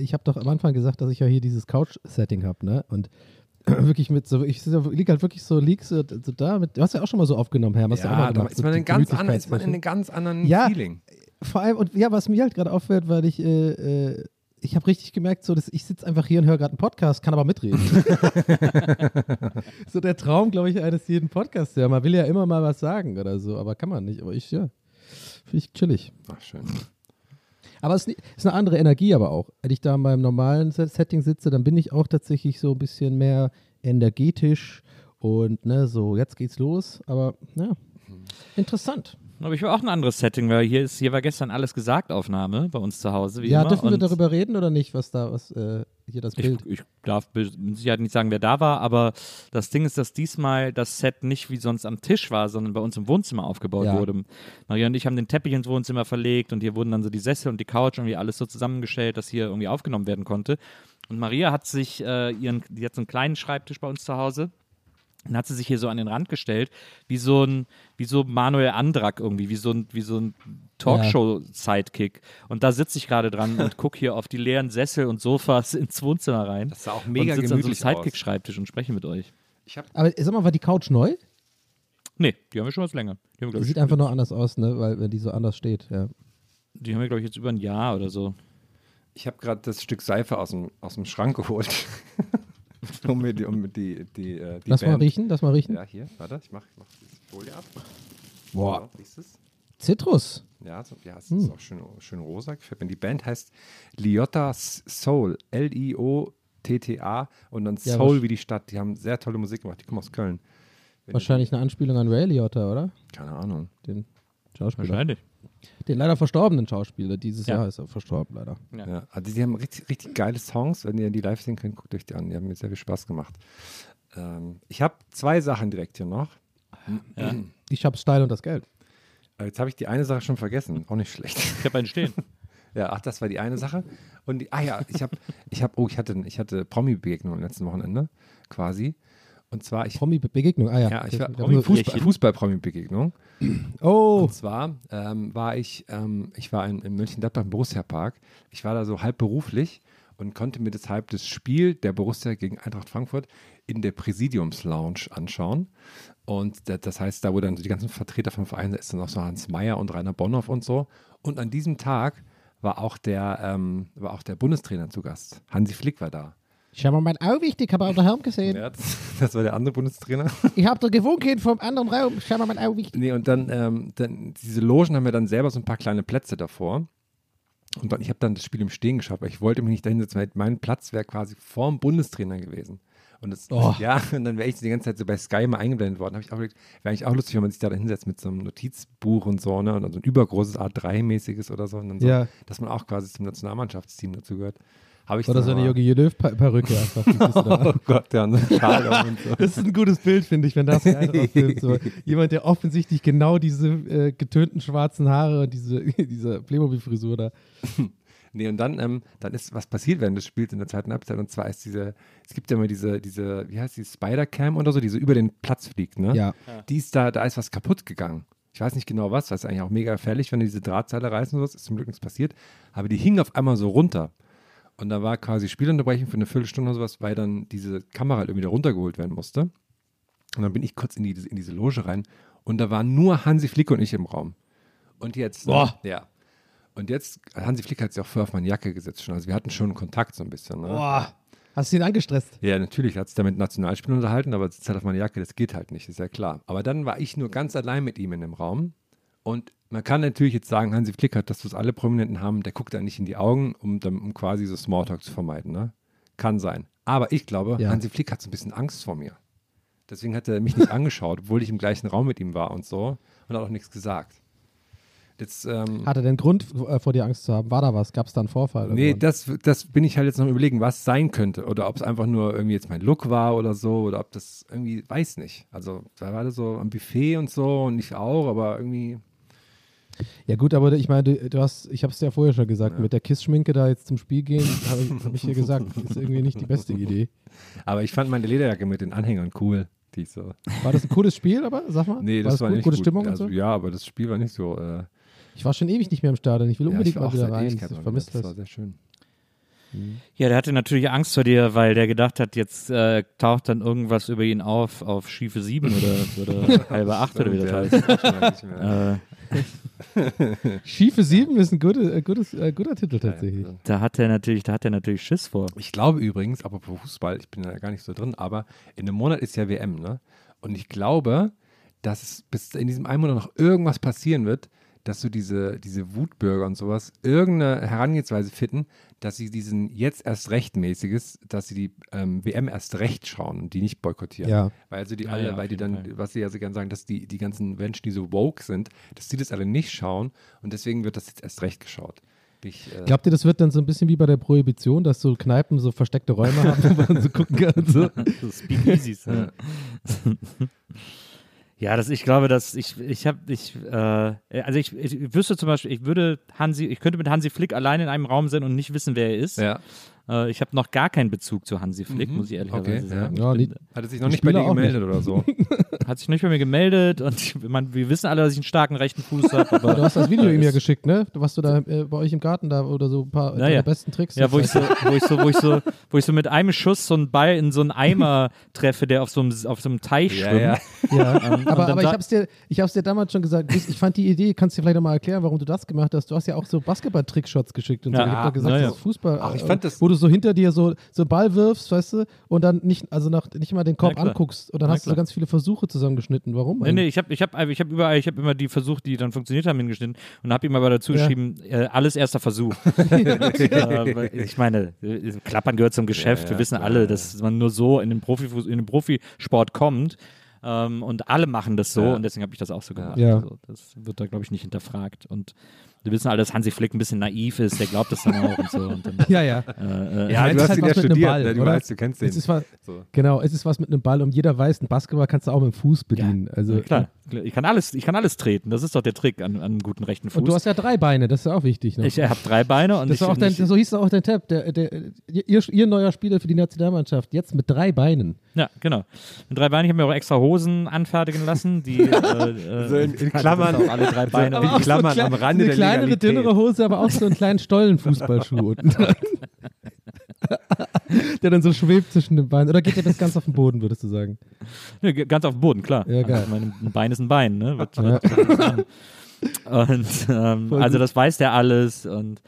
ich habe doch am Anfang gesagt, dass ich ja hier dieses Couch-Setting habe, ne? Und wirklich mit so, ich liege halt wirklich so, lieg so, so da mit, du hast ja auch schon mal so aufgenommen, Herr, hast du auch mal gemacht. ist so man, in ganz an, ist man in einem ganz anderen Ja. Feeling. Vor allem, und ja, was mir halt gerade auffällt, weil ich, äh, äh, ich habe richtig gemerkt, so, dass ich sitze einfach hier und höre gerade einen Podcast, kann aber mitreden. so der Traum, glaube ich, eines jeden Podcasts. Ja, man will ja immer mal was sagen oder so, aber kann man nicht. Aber ich, ja, finde ich chillig. Ach, schön. Aber es ist eine andere Energie aber auch. Wenn ich da in meinem normalen Set- Setting sitze, dann bin ich auch tatsächlich so ein bisschen mehr energetisch und ne, so, jetzt geht's los. Aber ja, interessant. Aber ich war auch ein anderes Setting, weil hier ist, hier war gestern alles gesagt Aufnahme bei uns zu Hause. Ja, immer. dürfen wir darüber reden oder nicht, was da, was äh, hier das Bild. Ich, ich darf mit Sicherheit nicht sagen, wer da war, aber das Ding ist, dass diesmal das Set nicht wie sonst am Tisch war, sondern bei uns im Wohnzimmer aufgebaut Ja. wurde. Maria und ich haben den Teppich ins Wohnzimmer verlegt und hier wurden dann so die Sessel und die Couch irgendwie alles so zusammengestellt, dass hier irgendwie aufgenommen werden konnte. Und Maria hat sich äh, ihren, die hat so einen kleinen Schreibtisch bei uns zu Hause. Dann hat sie sich hier so an den Rand gestellt, wie so ein, wie so Manuel Andrak irgendwie, wie so ein, wie so ein Talkshow-Sidekick. Und da sitze ich gerade dran und gucke hier auf die leeren Sessel und Sofas ins Wohnzimmer rein. Das sah auch mega und sitze an so einem gemütlich. Sidekick-Schreibtisch und spreche mit euch. Ich habe Aber sag mal, war die Couch neu? Nee, die haben wir schon was länger. Die haben sieht einfach nur anders aus, ne? Weil wenn die so anders steht, ja. die haben wir, glaube ich, jetzt über ein Jahr oder so. ich hab gerade das Stück Seife aus dem, aus dem Schrank geholt. um mir die, um die, die, äh, die Lass mal Band- riechen, lass mal riechen. Ja, hier, warte, ich mach, ich mach die Folie ab. Boah. So, siehst du's? Zitrus. Ja, so, ja es Hm. ist auch schön, schön rosa. Gefällt mir. Die Band heißt Liotta Soul. L-I-O-T-T-A und dann Ja, Soul wie die Stadt. Die haben sehr tolle Musik gemacht. Die kommen aus Köln. Wenn Wahrscheinlich eine Anspielung an Ray Liotta, oder? Keine Ahnung. Den Schauspieler. Wahrscheinlich. Den leider verstorbenen Schauspieler. Dieses Ja. Jahr ist er verstorben, leider. Ja. Ja. also die haben richtig, richtig geile Songs. Wenn ihr die live sehen könnt, guckt euch die an. Die haben mir sehr viel Spaß gemacht. Ähm, ich habe zwei Sachen direkt hier noch. Ich hab Style und das Geld. Äh, Jetzt habe ich die eine Sache schon vergessen. Auch nicht schlecht. Ich habe einen stehen. Ja, ach, das war die eine Sache. Und die, ah ja, ich habe, ich habe, oh, ich hatte, ich hatte Promi-Begegnung am letzten Wochenende, quasi. Und zwar, ich, Promi-Begegnung. Ah ja. ja, ich war Promi Fußball, Fußball-Promi-Begegnung. Oh, Und zwar ähm, war ich, ähm, ich war in, in Mönchengladbach im Borussia Park. Ich war da so halb beruflich und konnte mir deshalb das Spiel der Borussia gegen Eintracht Frankfurt in der Präsidiums-Lounge anschauen. Und da- das heißt, da wo dann die ganzen Vertreter vom Verein, da ist dann auch so Hans Meyer und Rainer Bonhoff und so. Und an diesem Tag war auch der, ähm, war auch der Bundestrainer zu Gast. Hansi Flick war da. Schau mal mein Au wichtig, habe auch daheim gesehen. Ja, das, das war der andere Bundestrainer. Ich hab da gewunken vom anderen Raum. Schau mal mein Au wichtig. Nee, und dann, ähm, dann, diese Logen haben ja dann selber so ein paar kleine Plätze davor. Und dann, ich habe dann das Spiel im Stehen geschaut, weil ich wollte mich nicht dahinsetzen, weil mein Platz wäre quasi vorm Bundestrainer gewesen. Und das, Oh. ja, und dann wäre ich die ganze Zeit so bei Sky mal eingeblendet worden. habe ich auch gedacht, wäre eigentlich auch lustig, wenn man sich da hinsetzt mit so einem Notizbuch und so, ne? Und dann so ein übergroßes A3-mäßiges oder so. Und dann so, Ja. dass man auch quasi zum Nationalmannschaftsteam dazu gehört. Habe ich Oder so eine aber- Jogi Löw-Perücke einfach. du. Oh Gott, ja, und so und. Das ist ein gutes Bild, finde ich, wenn das filmt. So. Jemand, der offensichtlich genau diese äh, getönten schwarzen Haare und diese, diese Playmobil-Frisur da. Nee, und dann, ähm, dann ist was passiert während des Spiels in der zweiten Halbzeit. Und zwar ist diese, es gibt ja immer diese, diese, wie heißt die, Spider-Cam oder so, die so über den Platz fliegt, ne? Ja. Die ist da, da ist was kaputt gegangen. Ich weiß nicht genau was, das ist eigentlich auch mega gefährlich, wenn die diese Drahtseile reißen oder so, ist zum Glück nichts passiert. Aber die hing auf einmal so runter. Und da war quasi Spielunterbrechung für eine Viertelstunde oder sowas, weil dann diese Kamera halt irgendwie da runtergeholt werden musste. Und dann bin ich kurz in, die, in diese Loge rein und da waren nur Hansi Flick und ich im Raum. Und jetzt? Boah. ja. Und jetzt, Hansi Flick hat sich auch vorher auf meine Jacke gesetzt schon. Also wir hatten schon Kontakt so ein bisschen. Ne? Boah. Hast du ihn angestresst? Ja, natürlich hat sich da mit Nationalspielern unterhalten, aber es halt auf meine Jacke, das geht halt nicht, ist ja klar. Aber dann war ich nur ganz allein mit ihm in dem Raum. Und man kann natürlich jetzt sagen, Hansi Flick hat, dass das alle Prominenten haben, der guckt da nicht in die Augen, um, dann- um quasi so Smalltalk zu vermeiden. Ne? Kann sein. Aber ich glaube, Ja. Hansi Flick hat so ein bisschen Angst vor mir. Deswegen hat er mich nicht angeschaut, obwohl ich im gleichen Raum mit ihm war und so. Und hat auch nichts gesagt. Jetzt, ähm, Hat er denn Grund, äh, vor dir Angst zu haben? War da was? Gab es da einen Vorfall? Nee, irgendwann? das, das bin ich halt jetzt noch überlegen, was sein könnte. Oder ob es einfach nur irgendwie jetzt mein Look war oder so. Oder ob das irgendwie, weiß nicht. Also, da war das so am Buffet und so und ich auch, aber irgendwie. Ja gut, aber ich meine, du, du hast, ich habe es ja vorher schon gesagt, mit der Kiss-Schminke da jetzt zum Spiel gehen, habe ich, hab ich dir gesagt, ist irgendwie nicht die beste Idee. Aber ich fand meine Lederjacke mit den Anhängern cool. Die ich so. War das ein cooles Spiel, aber sag mal? Nee, war das war, gut? nicht gute gut. Stimmung also, und so? Ja, aber das Spiel war nicht so. Äh, Ich war schon ewig nicht mehr im Stadion. Ich will ja, unbedingt ich war mal auch wieder rein. Ewigkeit Ich vermisse wieder. Das war das. sehr schön. Ja, der hatte natürlich Angst vor dir, weil der gedacht hat, jetzt äh, taucht dann irgendwas über ihn auf, auf schiefe sieben oder, oder halbe acht oder wie das Ja, heißt. das. Äh, Schiefe Sieben ist ein gute, äh, gutes, äh, guter Titel tatsächlich. Ja, da hat er natürlich, da hat er natürlich Schiss vor. Ich glaube übrigens, apropos Fußball, ich bin da gar nicht so drin, aber in einem Monat ist ja WM, ne? Und ich glaube, dass es bis in diesem einen Monat noch irgendwas passieren wird, dass so diese, diese Wutbürger und sowas irgendeine Herangehensweise finden, dass sie diesen jetzt erst rechtmäßiges, dass sie die ähm, WM erst recht schauen und die nicht boykottieren. Ja. Weil also die Ja, alle, ja, weil die dann, Fall. was sie ja so gerne sagen, dass die, die ganzen Menschen, die so woke sind, dass die das alle nicht schauen und deswegen wird das jetzt erst recht geschaut. Ich, äh, Glaubt ihr, das wird dann so ein bisschen wie bei der Prohibition, dass so Kneipen so versteckte Räume haben, wo man so gucken kann? So. So Speakeasies. Ja, das, ich glaube, dass ich, ich habe, ich, äh, also ich, ich wüsste zum Beispiel, ich würde Hansi, ich könnte mit Hansi Flick allein in einem Raum sein und nicht wissen, wer er ist. ja. Äh, ich habe noch gar keinen Bezug zu Hansi Flick, muss ich ehrlicherweise Okay, ja. sagen. Ja, bin, Hat er sich noch nicht bei dir gemeldet oder so? hat sich nicht bei mir gemeldet und ich, man, wir wissen alle, dass ich einen starken rechten Fuß habe. Du hast das Video ihm ja geschickt, ne? Was du da äh, bei euch im Garten da oder so ein paar Ja, deine ja. besten Tricks. ja, wo ich so, wo ich so, wo ich so, wo ich so mit einem Schuss so einen Ball in so einen Eimer treffe, der auf so einem, auf so einem Teich Ja, schwimmt. ja. Ja, und aber, aber ich sa- hab's dir, ich hab's dir damals schon gesagt. Ich, fand die Idee, kannst du dir vielleicht noch mal erklären, warum du das gemacht hast? Du hast ja auch so Basketball-Trickshots geschickt und so. Ja, ich hab ah, doch gesagt, na ja. das ist Fußball. Ach, ich äh, fand das- wo du du so hinter dir so, so einen Ball wirfst, weißt du, und dann nicht, also nach, nicht mal den Korb Ja, klar. anguckst und dann Ja, hast du so klar. ganz viele Versuche zusammengeschnitten. Warum? Nee, nee, ich habe ich hab, ich hab überall, ich habe immer die versucht, die dann funktioniert haben, hingeschnitten und habe ihm aber dazu Ja. geschrieben, äh, alles erster Versuch. weil ich meine, äh, Klappern gehört zum Geschäft. Wir wissen alle, dass man nur so in den, Profifuß, in den Profisport kommt. Ähm, und alle machen das so Ja. und deswegen habe ich das auch so gemacht. Ja. Also, das wird da, glaube ich, nicht hinterfragt. Und wir wissen alle, dass Hansi Flick ein bisschen naiv ist, der glaubt das dann auch und so. Und dann, ja, ja. äh, äh, Ja, es du ist hast halt ihn was ja mit einem studiert, Ball, ne? du oder? weißt, du kennst den. Es ist was, So. Genau, es ist was mit einem Ball und jeder weiß, ein Basketball kannst du auch mit dem Fuß bedienen. also, ja, klar, ich kann alles, ich kann alles treten. Das ist doch der Trick an, an einem guten rechten Fuß. Und du hast ja drei Beine, das ist ja auch wichtig. Ne? ich habe drei Beine und das ich, dein, ich, so hieß auch dein Tab, der, der, ihr, ihr neuer Spieler für die Nationalmannschaft, jetzt mit drei Beinen. Ja, genau. Mit drei Beinen. Ich habe mir auch extra Hosen anfertigen lassen, die äh, äh, So in- in Klammern. auch alle drei Beine. Aber haben. auch Klammern so am Rande der kleinere, dünnere Hose, aber auch so einen kleinen Stollenfußballschuh unten dran. der dann so schwebt zwischen den Beinen. Oder geht dir das ganz auf den Boden, würdest du sagen? Ge- ganz auf dem Boden, klar. Ja, geil. Also, mein, ein Bein ist ein Bein, ne? Wird, Ja. und ähm, also das weiß der alles und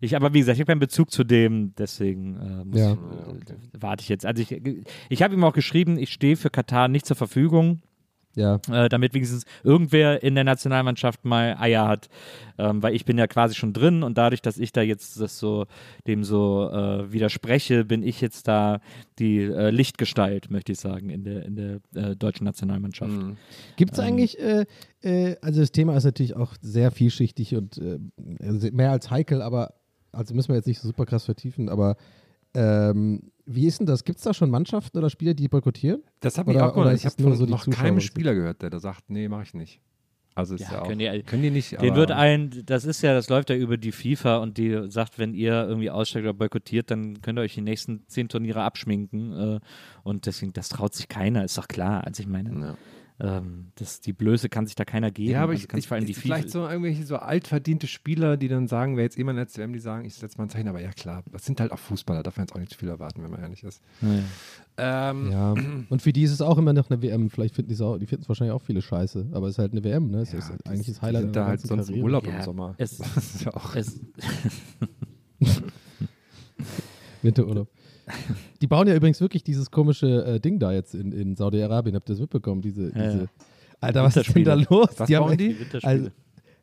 ich, aber wie gesagt, ich habe keinen Bezug zu dem, deswegen äh, muss, Ja. äh, warte ich jetzt. Also ich, ich habe ihm auch geschrieben, ich stehe für Katar nicht zur Verfügung. Ja. äh, damit wenigstens irgendwer in der Nationalmannschaft mal Eier hat, ähm, weil ich bin ja quasi schon drin und dadurch, dass ich da jetzt das so dem so äh, widerspreche, bin ich jetzt da die äh, Lichtgestalt, möchte ich sagen, in der in der äh, deutschen Nationalmannschaft. Mhm. Gibt es Ähm. eigentlich, äh, äh, also das Thema ist natürlich auch sehr vielschichtig und mehr als heikel, aber, also müssen wir jetzt nicht so super krass vertiefen, aber ähm, wie ist denn das? Gibt es da schon Mannschaften oder Spieler, die boykottieren? Das habe ich Oder- auch gehört. oder Ich habe von so noch Zuschauer keinem? Spieler gehört, der da sagt, nee, mache ich nicht. Also ist Ja, ja, auch, können die- können die nicht. Den aber- wird ein, das ist ja, das läuft ja über die FIFA und die sagt, wenn ihr irgendwie aussteigt oder boykottiert, dann könnt ihr euch die nächsten zehn Turniere abschminken. Äh, und deswegen, das traut sich keiner, ist doch klar. Also ich meine, Ja. Ähm, das, die Blöße kann sich da keiner geben. Ja, aber Also ich, kann ich, vor allem die vielleicht so irgendwelche so altverdiente Spieler, die dann sagen, wer jetzt jemand als WM, die sagen, ich setze mal ein Zeichen, aber ja klar, das sind halt auch Fußballer, darf man jetzt auch nicht zu viel erwarten, wenn man ehrlich ist. Ähm, Ja. Und für die ist es auch immer noch eine WM. Vielleicht finden die es auch, die finden es wahrscheinlich auch viele scheiße, aber es ist halt eine WM, ne? Es ja, ist die- eigentlich das die Highlight sind da halt sonst Karriere. Urlaub Ja, im Sommer. es- das ist ja auch. es, Winterurlaub. Die bauen ja übrigens wirklich dieses komische äh, Ding da jetzt in, in Saudi-Arabien. Habt ihr das mitbekommen? Diese, Ja, diese ja. Alter, was ist denn da los? Was die, haben bauen echt- die? Also,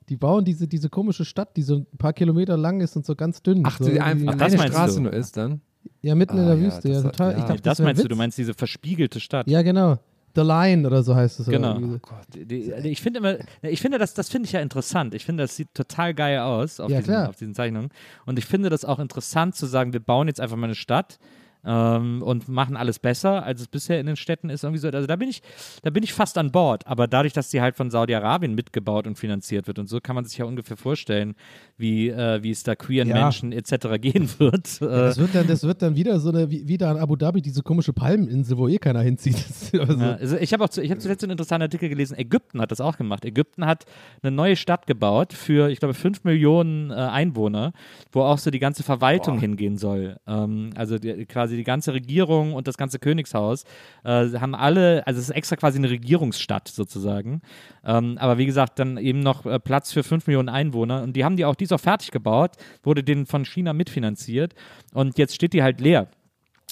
die bauen diese, diese komische Stadt, die so ein paar Kilometer lang ist und so ganz dünn. Ach, so die irgendwie- einfach das eine meinst Straße du? nur ist dann? Ja, mitten in Ah, der ja, Wüste. Ja, das- total. ja. Ich dachte, das ein meinst du, Witz. du meinst diese verspiegelte Stadt. Ja, genau. The Line oder so heißt es. oder Genau. irgendwie so. Die, die, ich finde immer, ich finde das, das finde ich ja interessant. Ich finde, das sieht total geil aus auf, Ja, diesen, auf diesen Zeichnungen. Und ich finde das auch interessant zu sagen, wir bauen jetzt einfach mal eine Stadt ähm, und machen alles besser, als es bisher in den Städten ist. Irgendwie so. Also da bin ich, da bin ich fast an Bord. Aber dadurch, dass die halt von Saudi-Arabien mitgebaut und finanziert wird und so, kann man sich ja ungefähr vorstellen, wie, äh, wie es da queeren Ja. Menschen etc. gehen wird. Äh, Das wird, dann, das wird dann wieder so eine, wie, wie da in Abu Dhabi, diese komische Palmeninsel, wo eh keiner hinzieht. Also, Ja, also ich habe auch zu, ich habe zuletzt einen interessanten Artikel gelesen. Ägypten hat das auch gemacht. Ägypten hat eine neue Stadt gebaut für, ich glaube, 5 Millionen äh, Einwohner, wo auch so die ganze Verwaltung hingehen soll. Ähm, also die, quasi die ganze Regierung und das ganze Königshaus äh, haben alle, also es ist extra quasi eine Regierungsstadt sozusagen. Ähm, aber wie gesagt, dann eben noch äh, Platz für 5 Millionen Einwohner. Und die haben die auch, die ist auch fertig gebaut, wurde denen von China mitfinanziert. Und jetzt steht die halt leer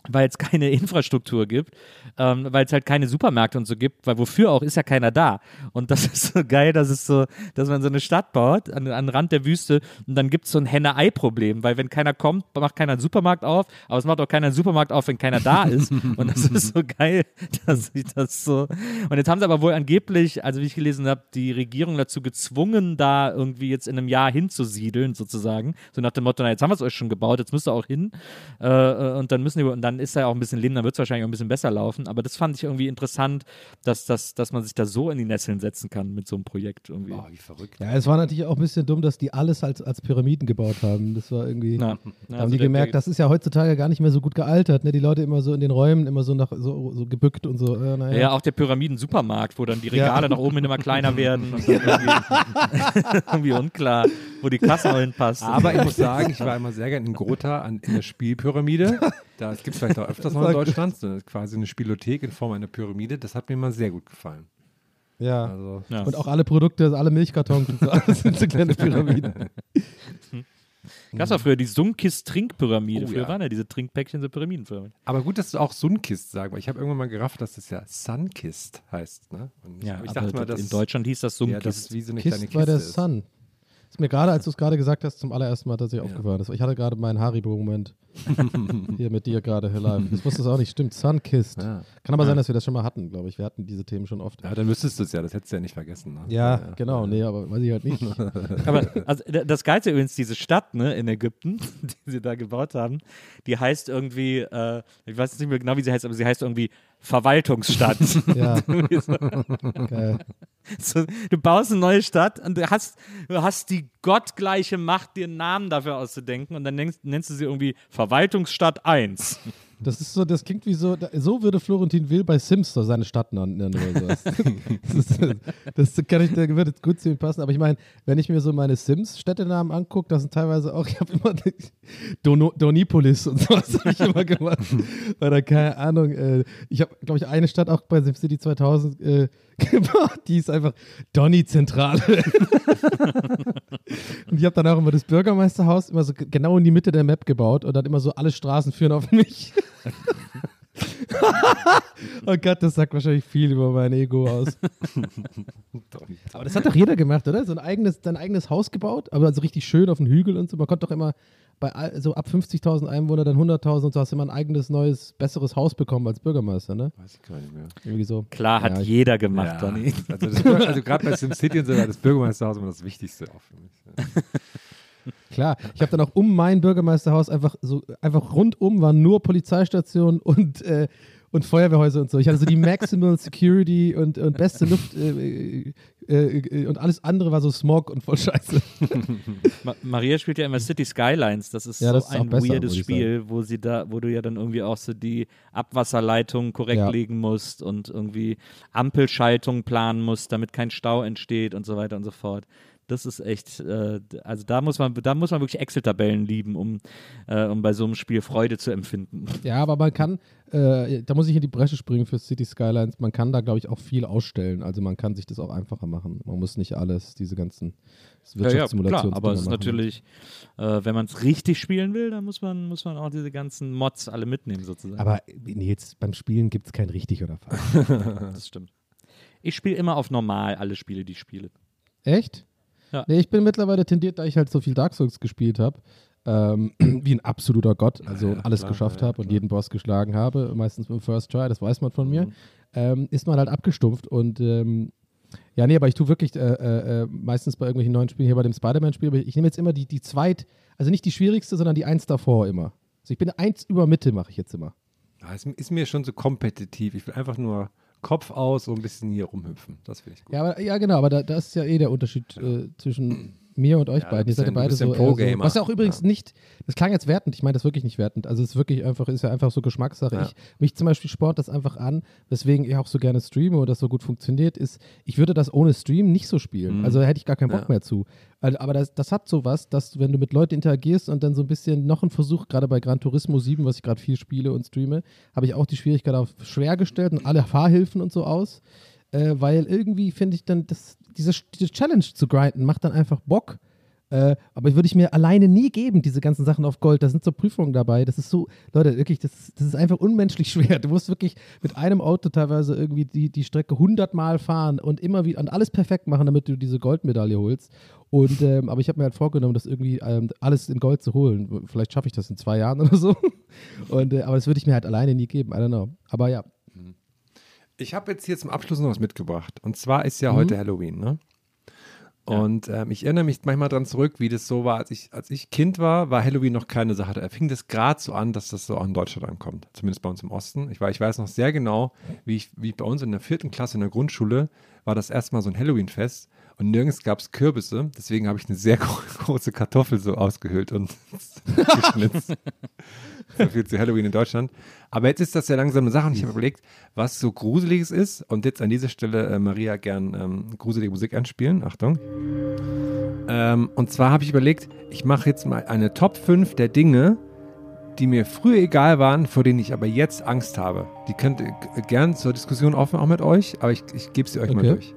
weil es keine Infrastruktur gibt, ähm, weil es halt keine Supermärkte und so gibt, weil wofür auch ist ja keiner da. Und das ist so geil, dass es so, dass man so eine Stadt baut an, an den Rand der Wüste und dann gibt es so ein Henne-Ei-Problem, weil wenn keiner kommt, macht keiner einen Supermarkt auf, aber es macht auch keiner einen Supermarkt auf, wenn keiner da ist. und das ist so geil, dass ich das so. Und jetzt haben sie aber wohl angeblich, also wie ich gelesen habe, die Regierung dazu gezwungen, da irgendwie jetzt in einem Jahr hinzusiedeln, sozusagen. So nach dem Motto, na, jetzt haben wir es euch schon gebaut, jetzt müsst ihr auch hin. Äh, äh, und dann müssen die, und dann ist da auch ein bisschen Leben, dann wird es wahrscheinlich auch ein bisschen besser laufen. Aber das fand ich irgendwie interessant, dass, dass, dass man sich da so in die Nesseln setzen kann mit so einem Projekt irgendwie. Oh, wie verrückt. ja, es war natürlich auch ein bisschen dumm, dass die alles als, als Pyramiden gebaut haben. Das war irgendwie. Na, Da na, haben also die gemerkt, der, das ist ja heutzutage gar nicht mehr so gut gealtert. Ne? Die Leute immer so in den Räumen, immer so nach so, so gebückt und so. Äh, naja. Ja, auch der Pyramiden-Supermarkt, wo dann die Regale Ja. nach oben hin immer kleiner werden und dann irgendwie, irgendwie unklar, wo die Kasse hinpasst. Aber ich muss sagen, ich war immer sehr gerne in Grota an, in der Spielpyramide. Das gibt es vielleicht auch öfters noch in Deutschland. So quasi eine Spielothek in Form einer Pyramide. Das hat mir immer sehr gut gefallen. ja. Also, Ja. Und auch alle Produkte, alle Milchkartons und so, alles sind so kleine Pyramiden. Gab es früher die Sunkist-Trinkpyramide. Oh, früher ja. waren ja diese Trinkpäckchen so Pyramidenförmig. Aber gut, dass du auch Sunkist sagst, weil ich habe irgendwann mal gerafft, dass das ja Sunkist heißt. Ne? Und Ja, ich aber dachte mal, das- dass in Deutschland hieß das ja, Sunkist. das ist wie so eine kleine Kist Kiste war der ist. Sun. Ist mir gerade, als du es gerade gesagt hast, zum allerersten Mal tatsächlich aufgefallen. Das, ich hatte gerade meinen Haribo-Moment. Hier mit dir gerade hier live. Ich wusste es auch nicht. Stimmt, Sunkist. Ja. Kann aber sein, dass wir das schon mal hatten, glaube ich. Wir hatten diese Themen schon oft. Ja, dann wüsstest du es ja, das hättest du ja nicht vergessen. Ne? Ja, genau. Nee, aber weiß ich halt nicht. Aber also, das Geilste übrigens, diese Stadt ne, in Ägypten, die sie da gebaut haben, die heißt irgendwie, äh, ich weiß jetzt nicht mehr genau, wie sie heißt, aber sie heißt irgendwie Verwaltungsstadt. Ja, geil. So, du baust eine neue Stadt und du hast, du hast die gottgleiche Macht, dir einen Namen dafür auszudenken und dann nennst, nennst du sie irgendwie Verwaltungsstadt 1. Das ist so, das klingt wie so, so würde Florentin Will bei Sims so seine Stadt nennen oder sowas. das, ist, das kann ich, da würde gut zu ihm passen. Aber ich meine, wenn ich mir so meine Sims-Städtenamen angucke, das sind teilweise auch, ich habe immer Dono, Donipolis und sowas habe ich immer gemacht. Oder keine Ahnung, äh, ich habe, glaube ich, eine Stadt auch bei SimCity 2000 äh, gebaut, die ist einfach Donny-Zentrale. und ich habe dann auch immer das Bürgermeisterhaus immer so genau in die Mitte der Map gebaut und dann immer so alle Straßen führen auf mich. oh Gott, das sagt wahrscheinlich viel über mein Ego aus. Aber das hat doch jeder gemacht, oder? So ein eigenes, sein eigenes Haus gebaut, aber so richtig schön auf dem Hügel und so. Man konnte doch immer bei all, so ab 50.000 Einwohner, dann 100.000 und so hast du immer ein eigenes, neues, besseres Haus bekommen als Bürgermeister, ne? Weiß ich gar nicht mehr. Irgendwie so. Klar hat Ja, ich- jeder gemacht, Ja, Donny. also, also gerade bei SimCity und so war das Bürgermeisterhaus immer das Wichtigste auch für mich. Klar, ich habe dann auch um mein Bürgermeisterhaus einfach so, einfach rundum waren nur Polizeistationen und, äh, und Feuerwehrhäuser und so. Ich hatte so die Maximal Security und, und beste Luft äh, äh, äh, und alles andere war so Smog und voll Scheiße. Ma Maria spielt ja immer City Skylines. Das ist Ja, so das ist ein besser, weirdes Spiel, wo sie da, wo du ja dann irgendwie auch so die Abwasserleitung korrekt Ja. legen musst und irgendwie Ampelschaltung planen musst, damit kein Stau entsteht und so weiter und so fort. Das ist echt, äh, also da muss man, da muss man wirklich Excel-Tabellen lieben, um, äh, um bei so einem Spiel Freude zu empfinden. Ja, aber man kann, äh, da muss ich in die Bresche springen für City Skylines, man kann da, glaube ich, auch viel ausstellen. Also man kann sich das auch einfacher machen. Man muss nicht alles, diese ganzen Wirtschaftssimulationen. klar, aber es ist natürlich, äh, wenn man es richtig spielen will, dann muss man, muss man auch diese ganzen Mods alle mitnehmen sozusagen. Aber nee, jetzt beim Spielen gibt es kein richtig oder falsch. das stimmt. Ich spiele immer auf normal alle Spiele, die ich spiele. Echt? Ja. Nee, ich bin mittlerweile tendiert, da ich halt so viel Dark Souls gespielt habe, ähm, wie ein absoluter Gott, also Ja, alles klar, geschafft habe und jeden Boss geschlagen habe, meistens im First Try, das weiß man von mir, Mhm. ähm, ist man halt abgestumpft und ähm, ja, nee, aber ich tue wirklich äh, äh, äh, meistens bei irgendwelchen neuen Spielen, hier bei dem Spider-Man-Spiel, ich nehme jetzt immer die, die zweit, also nicht die schwierigste, sondern die eins davor immer. Also ich bin eins über Mitte, mache ich jetzt immer. Ja, es ist mir schon so kompetitiv. Ich will einfach nur Kopf aus und ein bisschen hier rumhüpfen. Das finde ich gut. Ja, aber, ja genau, aber da, da ist ja eh der Unterschied äh, zwischen mir und euch Ja, beiden. Ihr seid ja beide so, ein eher so. Pro-Gamer. Was ja auch übrigens nicht, das klang jetzt wertend, ich meine das wirklich nicht wertend. Also es ist wirklich einfach, ist ja einfach so Geschmackssache. Ja. Ich, mich zum Beispiel sport das einfach an, weswegen ich auch so gerne streame und das so gut funktioniert, ist, ich würde das ohne Stream nicht so spielen. Mhm. Also hätte ich gar keinen Bock Ja. mehr zu. Also, aber das, das hat sowas, dass wenn du mit Leuten interagierst und dann so ein bisschen noch ein Versuch, gerade bei Gran Turismo 7, was ich gerade viel spiele und streame, habe ich auch die Schwierigkeit auf schwer gestellt und alle Fahrhilfen und so aus äh, weil irgendwie finde ich dann, das, diese, diese Challenge zu grinden macht dann einfach Bock. Äh, aber würde ich mir alleine nie geben, diese ganzen Sachen auf Gold. Da sind so Prüfungen dabei. Das ist so, Leute, wirklich, das, ist- das ist einfach unmenschlich schwer. Du musst wirklich mit einem Auto teilweise irgendwie die, die Strecke hundertmal fahren und immer wieder und alles perfekt machen, damit du diese Goldmedaille holst. Und, ähm, aber ich habe mir halt vorgenommen, das irgendwie ähm, alles in Gold zu holen. Vielleicht schaffe ich das in zwei Jahren oder so. Und, äh, aber das würde ich mir halt alleine nie geben. I don't know. Aber ja, Ich habe jetzt hier zum Abschluss noch was mitgebracht. Und zwar ist ja Mhm. heute Halloween, ne? Und ähm, ich erinnere mich manchmal dran zurück, wie das so war, als ich, als ich Kind war, war Halloween noch keine Sache. Da fing das gerade so an, dass das so auch in Deutschland ankommt. Zumindest bei uns im Osten. Ich, war, ich weiß noch sehr genau, wie ich, wie bei uns in der vierten Klasse in der Grundschule war das erstmal so ein Halloween-Fest und nirgends gab es Kürbisse. Deswegen habe ich eine sehr gro große Kartoffel so ausgehöhlt und geschnitzt. so viel zu Halloween in Deutschland. Aber jetzt ist das ja langsam eine Sache und ich habe überlegt, was so Gruseliges ist. Und jetzt an dieser Stelle, äh, Maria, gern ähm, gruselige Musik anspielen. Achtung. Ähm, und zwar habe ich überlegt, ich mache jetzt mal eine Top 5 der Dinge, die mir früher egal waren, vor denen ich aber jetzt Angst habe. Die könnt ihr gern zur Diskussion offen auch mit euch, aber ich, ich gebe sie euch mal Okay. durch.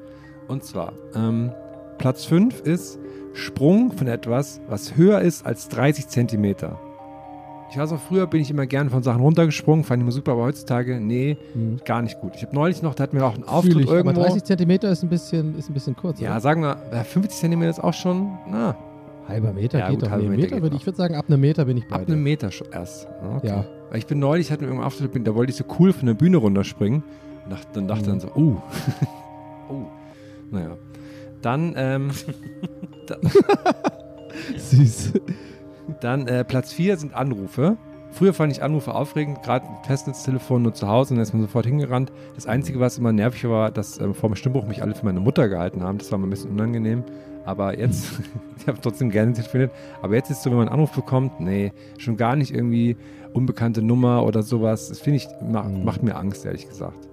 Und zwar, ähm, Platz 5 ist Sprung von etwas, was höher ist als 30 Zentimeter. Ich weiß auch, früher bin ich immer gern von Sachen runtergesprungen, fand ich immer super, aber heutzutage, nee, gar nicht gut. Ich habe neulich noch, da hatten wir auch einen Auftritt Fühl ich, aber irgendwo. 30 Zentimeter ist ein bisschen, ist ein bisschen kurz. ja, oder? sagen wir, ja, 50 Zentimeter ist auch schon, na, halber Meter Ja, geht gut, doch. halber Nee, Meter Meter würde, ich würde sagen, ab einem Meter bin ich bei ab einem Meter schon erst. Okay. Ja. Weil ich bin neulich, hatten wir irgendeinen Auftritt, bin- da wollte ich so cool von der Bühne runterspringen. Und dachte, dann dachte Mhm. dann so, oh. oh. Naja. Dann, ähm, Süß. Dann äh, Platz 4 sind Anrufe. Früher fand ich Anrufe aufregend, gerade mit Festnetztelefon nur zu Hause und dann ist man sofort hingerannt. Das Einzige, was immer nervig war, dass ähm, vor dem Stimmbruch mich alle für meine Mutter gehalten haben. Das war mir ein bisschen unangenehm. Aber jetzt, ich habe trotzdem gerne telefoniert. Aber jetzt ist es so, wenn man einen Anruf bekommt, nee, schon gar nicht irgendwie unbekannte Nummer oder sowas. Das finde ich, macht, Mhm. macht mir Angst, ehrlich gesagt.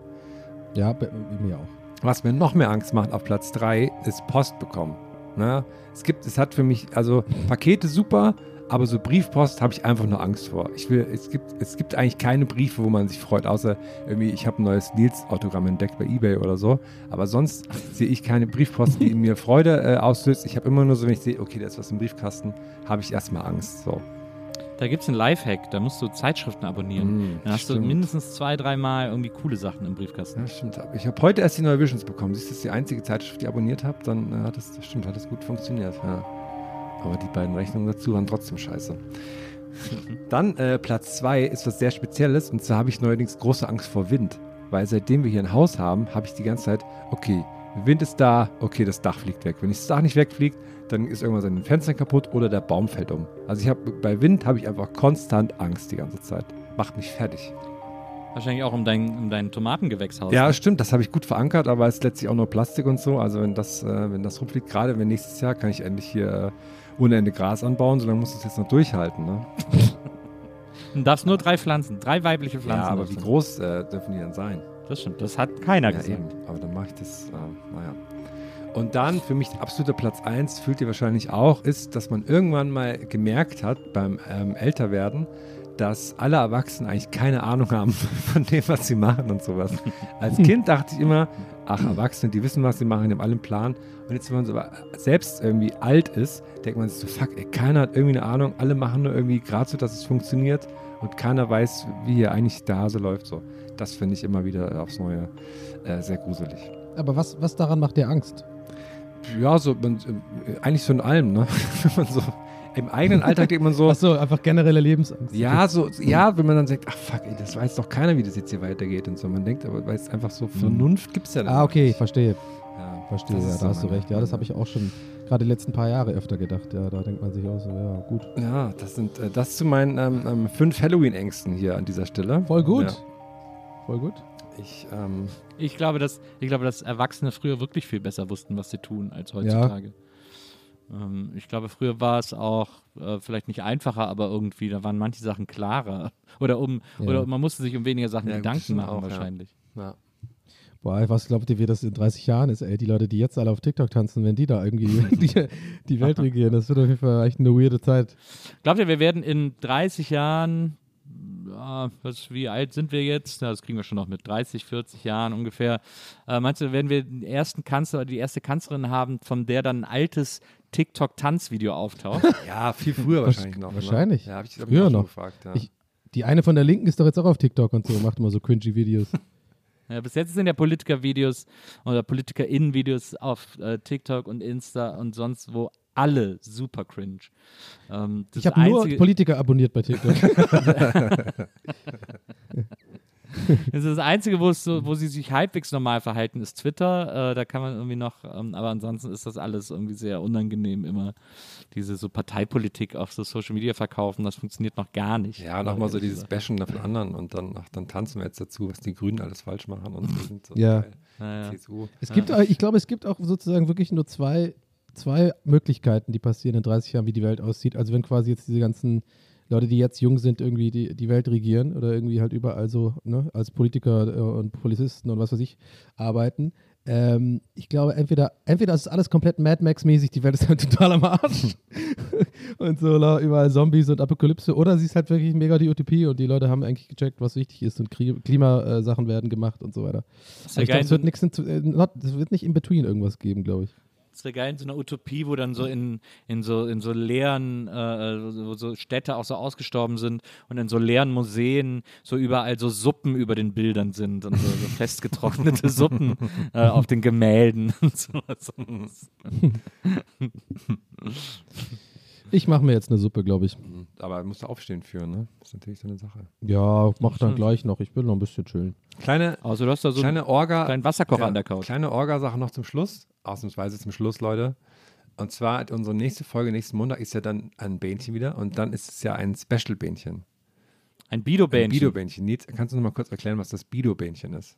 Ja, bei mir auch. Was mir noch mehr Angst macht auf Platz 3, ist Post bekommen. Ne? Es gibt, es hat für mich, also Pakete super, aber so Briefpost habe ich einfach nur Angst vor. Ich will, es gibt, es gibt eigentlich keine Briefe, wo man sich freut, außer irgendwie, ich habe ein neues Nils-Autogramm entdeckt bei Ebay oder so. Aber sonst sehe ich keine Briefpost, die in mir Freude äh, auslöst. Ich habe immer nur so, wenn ich sehe, okay, da ist was im Briefkasten, habe ich erstmal Angst. So. Da gibt es einen Lifehack, da musst du Zeitschriften abonnieren. Mm, Dann hast du stimmt. mindestens zwei, dreimal irgendwie coole Sachen im Briefkasten. Ja, stimmt. Ich habe heute erst die neue Visions bekommen. Siehst du, das ist die einzige Zeitschrift, die ihr abonniert habt, dann äh, hat es, das stimmt, hat es gut funktioniert. Ja. Aber die beiden Rechnungen dazu waren trotzdem scheiße. Dann äh, Platz zwei ist was sehr Spezielles und zwar habe ich neuerdings große Angst vor Wind. Weil seitdem wir hier ein Haus haben, habe ich die ganze Zeit, okay, Wind ist da, okay, das Dach fliegt weg. Wenn das Dach nicht wegfliegt, dann ist irgendwas an den Fenstern kaputt oder der Baum fällt um. Also ich habe bei Wind habe ich einfach konstant Angst die ganze Zeit. Macht mich fertig. Wahrscheinlich auch um dein, um dein Tomatengewächshaus. Ja, ne? stimmt, das habe ich gut verankert, aber es ist letztlich auch nur Plastik und so. Also wenn das, äh, wenn das rumfliegt, gerade wenn nächstes Jahr kann ich endlich hier äh, ohne Ende Gras anbauen, solange muss es jetzt noch durchhalten. Ne? Du darfst nur drei Pflanzen, drei weibliche Pflanzen. Ja, aber wie groß äh, dürfen die denn sein? Das stimmt, das hat keiner Ja, gesagt. eben. Aber dann mache ich das, äh, naja. Und dann für mich absoluter Platz 1, fühlt ihr wahrscheinlich auch, ist, dass man irgendwann mal gemerkt hat beim ähm, Älterwerden, dass alle Erwachsenen eigentlich keine Ahnung haben von dem, was sie machen und sowas. Als Kind dachte ich immer, ach, Erwachsene, die wissen, was sie machen, die haben alle einen Plan. Und jetzt, wenn man so selbst irgendwie alt ist, denkt man sich so, fuck, ey, keiner hat irgendwie eine Ahnung, alle machen nur irgendwie gerade so, dass es funktioniert und keiner weiß, wie hier eigentlich der Hase läuft. So. Das finde ich immer wieder aufs Neue äh, sehr gruselig. Aber was, was daran macht dir Angst? Ja, so, man, äh, eigentlich so in allem, ne? Wenn man so, im eigenen Alltag denkt man so, Achso, einfach generelle Lebensangst. ja, so, ja, wenn man dann sagt, ach fuck, ey, das weiß doch keiner, wie das jetzt hier weitergeht und so. Man denkt, aber weil es einfach so Vernunft gibt es ja dann Ah, okay, nicht. verstehe. Ja, Verstehe, ja, da so hast du recht. Ja, das habe ich auch schon gerade die letzten paar Jahre öfter gedacht. Ja, da denkt man sich auch so, ja, gut. Ja, das sind äh, das zu meinen ähm, ähm, fünf Halloween-Ängsten hier an dieser Stelle. Voll gut. Ja, Voll gut. Ich, ähm, Ich glaube, dass, ich glaube, dass Erwachsene früher wirklich viel besser wussten, was sie tun, als heutzutage. Ähm, ich glaube, früher war es auch äh, vielleicht nicht einfacher, aber irgendwie, da waren manche Sachen klarer. Oder um, Ja. oder man musste sich um weniger Sachen Ja, Gedanken machen auch, ja. wahrscheinlich. ja. Boah, was glaubt ihr, wie das in 30 Jahren ist, ey? Die Leute, die jetzt alle auf TikTok tanzen, wenn die da irgendwie die, die Welt regieren, das wird auf jeden Fall echt eine weirde Zeit. Glaubt ihr, wir werden in 30 Jahren, ja, was, wie alt sind wir jetzt? Das kriegen wir schon noch mit 30, 40 Jahren ungefähr. Äh, meinst du, werden wir den ersten Kanzler oder die erste Kanzlerin haben, von der dann ein altes TikTok-Tanzvideo auftaucht? ja, viel früher wahrscheinlich noch. wahrscheinlich. Ne? Ja, hab ich, hab ich auch schon noch. Gefragt, ja. Ich- Die eine von der Linken ist doch jetzt auch auf TikTok und so, macht immer so cringy Videos. Ja, bis jetzt sind ja Politiker-Videos oder PolitikerInnen-Videos auf äh, TikTok und Insta und sonst wo alle super cringe. Ähm, das Ich habe nur Politiker abonniert bei TikTok. Das ist das Einzige, wo, es so, wo sie sich halbwegs normal verhalten, ist Twitter. Äh, da kann man irgendwie noch, ähm, aber ansonsten ist das alles irgendwie sehr unangenehm immer. Diese so Parteipolitik auf so Social Media verkaufen, das funktioniert noch gar nicht. Ja, nochmal so Ehrlich dieses. Bashen von anderen und dann, ach, dann tanzen wir jetzt dazu, was die Grünen alles falsch machen und so Ja. geil. Ja, ja. CSU. Es gibt, ich glaube, es gibt auch sozusagen wirklich nur zwei, zwei Möglichkeiten, die passieren in 30 Jahren, wie die Welt aussieht. Also wenn quasi jetzt diese ganzen Leute, die jetzt jung sind, irgendwie die, die Welt regieren oder irgendwie halt überall so ne, als Politiker äh, und Polizisten und was weiß ich arbeiten. Ähm, ich glaube, entweder, entweder ist alles komplett Mad Max-mäßig, die Welt ist halt total am Arsch und so überall Zombies und Apokalypse, oder sie ist halt wirklich mega die Utopie und die Leute haben eigentlich gecheckt, was wichtig ist und Klimasachen werden gemacht und so weiter. Ist ich ja glaube, es wird nichts in, äh, not, es wird nicht in between irgendwas geben, glaube ich. Das wäre geil in so einer Utopie, wo dann so in, in so in so leeren, äh, wo so Städte auch so ausgestorben sind und in so leeren Museen so überall so Suppen über den Bildern sind und so, so festgetrocknete Suppen äh, auf den Gemälden und sowas. Ich mache mir jetzt eine Suppe, glaube ich. Aber musst du aufstehen für, ne? Das ist natürlich so eine Sache. Ja, mach dann gleich noch. Ich will noch ein bisschen chillen. Kleine, Also du hast da so kleine Orga. einen kleinen Wasserkocher an der Couch. Kleine Orga-Sache noch zum Schluss. Ausnahmsweise zum Schluss, Leute. Und zwar unsere nächste Folge nächsten Montag ist ja dann ein Bähnchen wieder und dann ist es ja ein Special-Bähnchen. Ein Ein Bido-Bähnchen. Bido-Bähnchen. Nils, kannst du noch mal kurz erklären, was das Bido-Bähnchen ist?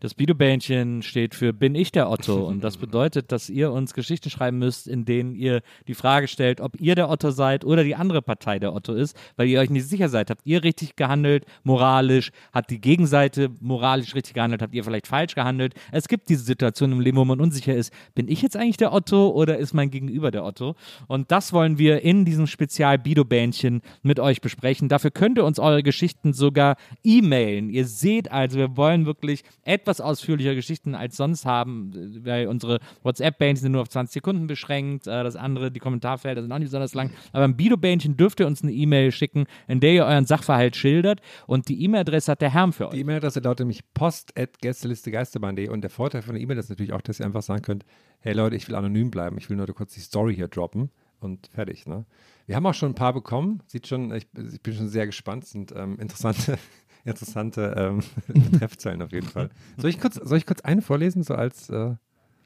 Das Bido-Bähnchen steht für Bin ich der Otto? Und das bedeutet, dass ihr uns Geschichten schreiben müsst, in denen ihr die Frage stellt, ob ihr der Otto seid oder die andere Partei der Otto ist, weil ihr euch nicht sicher seid. Habt ihr richtig gehandelt, moralisch? Hat die Gegenseite moralisch richtig gehandelt? Habt ihr vielleicht falsch gehandelt? Es gibt diese Situation im Leben, wo man unsicher ist, bin ich jetzt eigentlich der Otto oder ist mein Gegenüber der Otto? Und das wollen wir in diesem Spezial Bido-Bähnchen mit euch besprechen. Dafür könnt ihr uns eure Geschichten sogar e-mailen. Ihr seht also, wir wollen wirklich etwas ausführlicher Geschichten als sonst haben, weil unsere WhatsApp-Bähnchen sind nur auf 20 Sekunden beschränkt. Äh, Das andere, die Kommentarfelder sind auch nicht besonders lang. Aber im Bido-Bähnchen dürft ihr uns eine E-Mail schicken, in der ihr euren Sachverhalt schildert. Und die E-Mail-Adresse hat der Herr für euch. Die E-Mail-Adresse lautet nämlich post.gästelistegeisterbahn.de und der Vorteil von der E-Mail ist natürlich auch, dass ihr einfach sagen könnt, hey Leute, ich will anonym bleiben, ich will nur kurz die Story hier droppen und fertig. Ne? Wir haben auch schon ein paar bekommen, sieht schon, ich, ich bin schon sehr gespannt, sind ähm, interessante, interessante ähm, Betreffzeilen auf jeden Fall. Soll ich kurz, soll ich kurz eine vorlesen, so als, äh,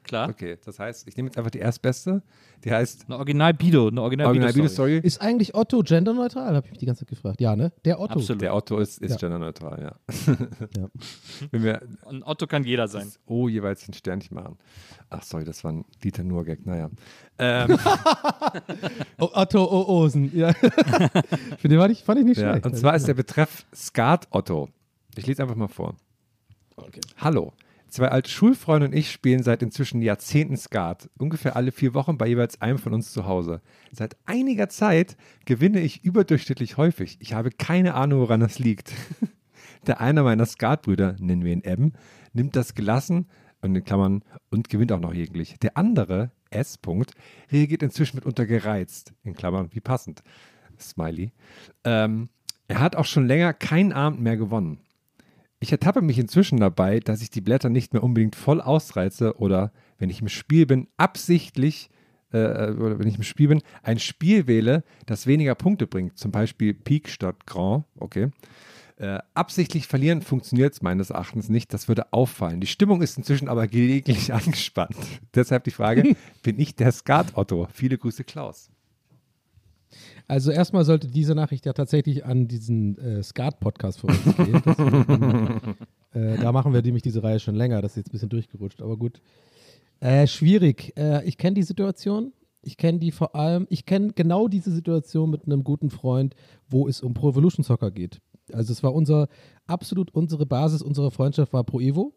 Klar. okay, das heißt, ich nehme jetzt einfach die erstbeste, die heißt Eine Original-Bido, eine Original Original-Bido-Story. Video-Story. Ist eigentlich Otto genderneutral? Habe ich mich die ganze Zeit gefragt. Ja, ne? Der Otto. Absolut. Der Otto ist, ist Ja. genderneutral, ja. Ja. Wenn wir Und Otto kann jeder sein. Oh, jeweils ein Sternchen machen. Ach, sorry, das war ein Dieter Nuhr-Gag. Naja. Ähm, Oh, Otto Oosen. Ja. Für den fand ich, fand ich nicht ja. schlecht. Und zwar ist der Betreff Skat Otto. Ich lese einfach mal vor. Hallo. Zwei alte Schulfreunde und ich spielen seit inzwischen Jahrzehnten Skat. Ungefähr alle vier Wochen bei jeweils einem von uns zu Hause. Seit einiger Zeit gewinne ich überdurchschnittlich häufig. Ich habe keine Ahnung, woran das liegt. Der einer meiner Skatbrüder, nennen wir ihn Ebben, nimmt das gelassen und in Klammern und gewinnt auch noch jeglich. Der andere, S. -Punkt, reagiert inzwischen mitunter gereizt, in Klammern wie passend. Smiley. Ähm, er hat auch schon länger keinen Abend mehr gewonnen. Ich ertappe mich inzwischen dabei, dass ich die Blätter nicht mehr unbedingt voll ausreize oder, wenn ich im Spiel bin, absichtlich, äh, oder wenn ich im Spiel bin, ein Spiel wähle, das weniger Punkte bringt. Zum Beispiel Pik statt Grand, okay. Äh, absichtlich verlieren funktioniert es meines Erachtens nicht. Das würde auffallen. Die Stimmung ist inzwischen aber gelegentlich angespannt. Deshalb die Frage: Bin ich der Skat-Otto? Viele Grüße, Klaus. Also erstmal sollte diese Nachricht ja tatsächlich an diesen äh, Skat-Podcast von uns gehen. Äh, da machen wir nämlich diese Reihe schon länger. Das ist jetzt ein bisschen durchgerutscht, aber gut. Äh, schwierig. Äh, ich kenne die Situation. Ich kenne die vor allem, ich kenne genau diese Situation mit einem guten Freund, wo es um Pro Evolution Soccer geht. Also es war unser, absolut unsere Basis unserer Freundschaft war Pro Evo.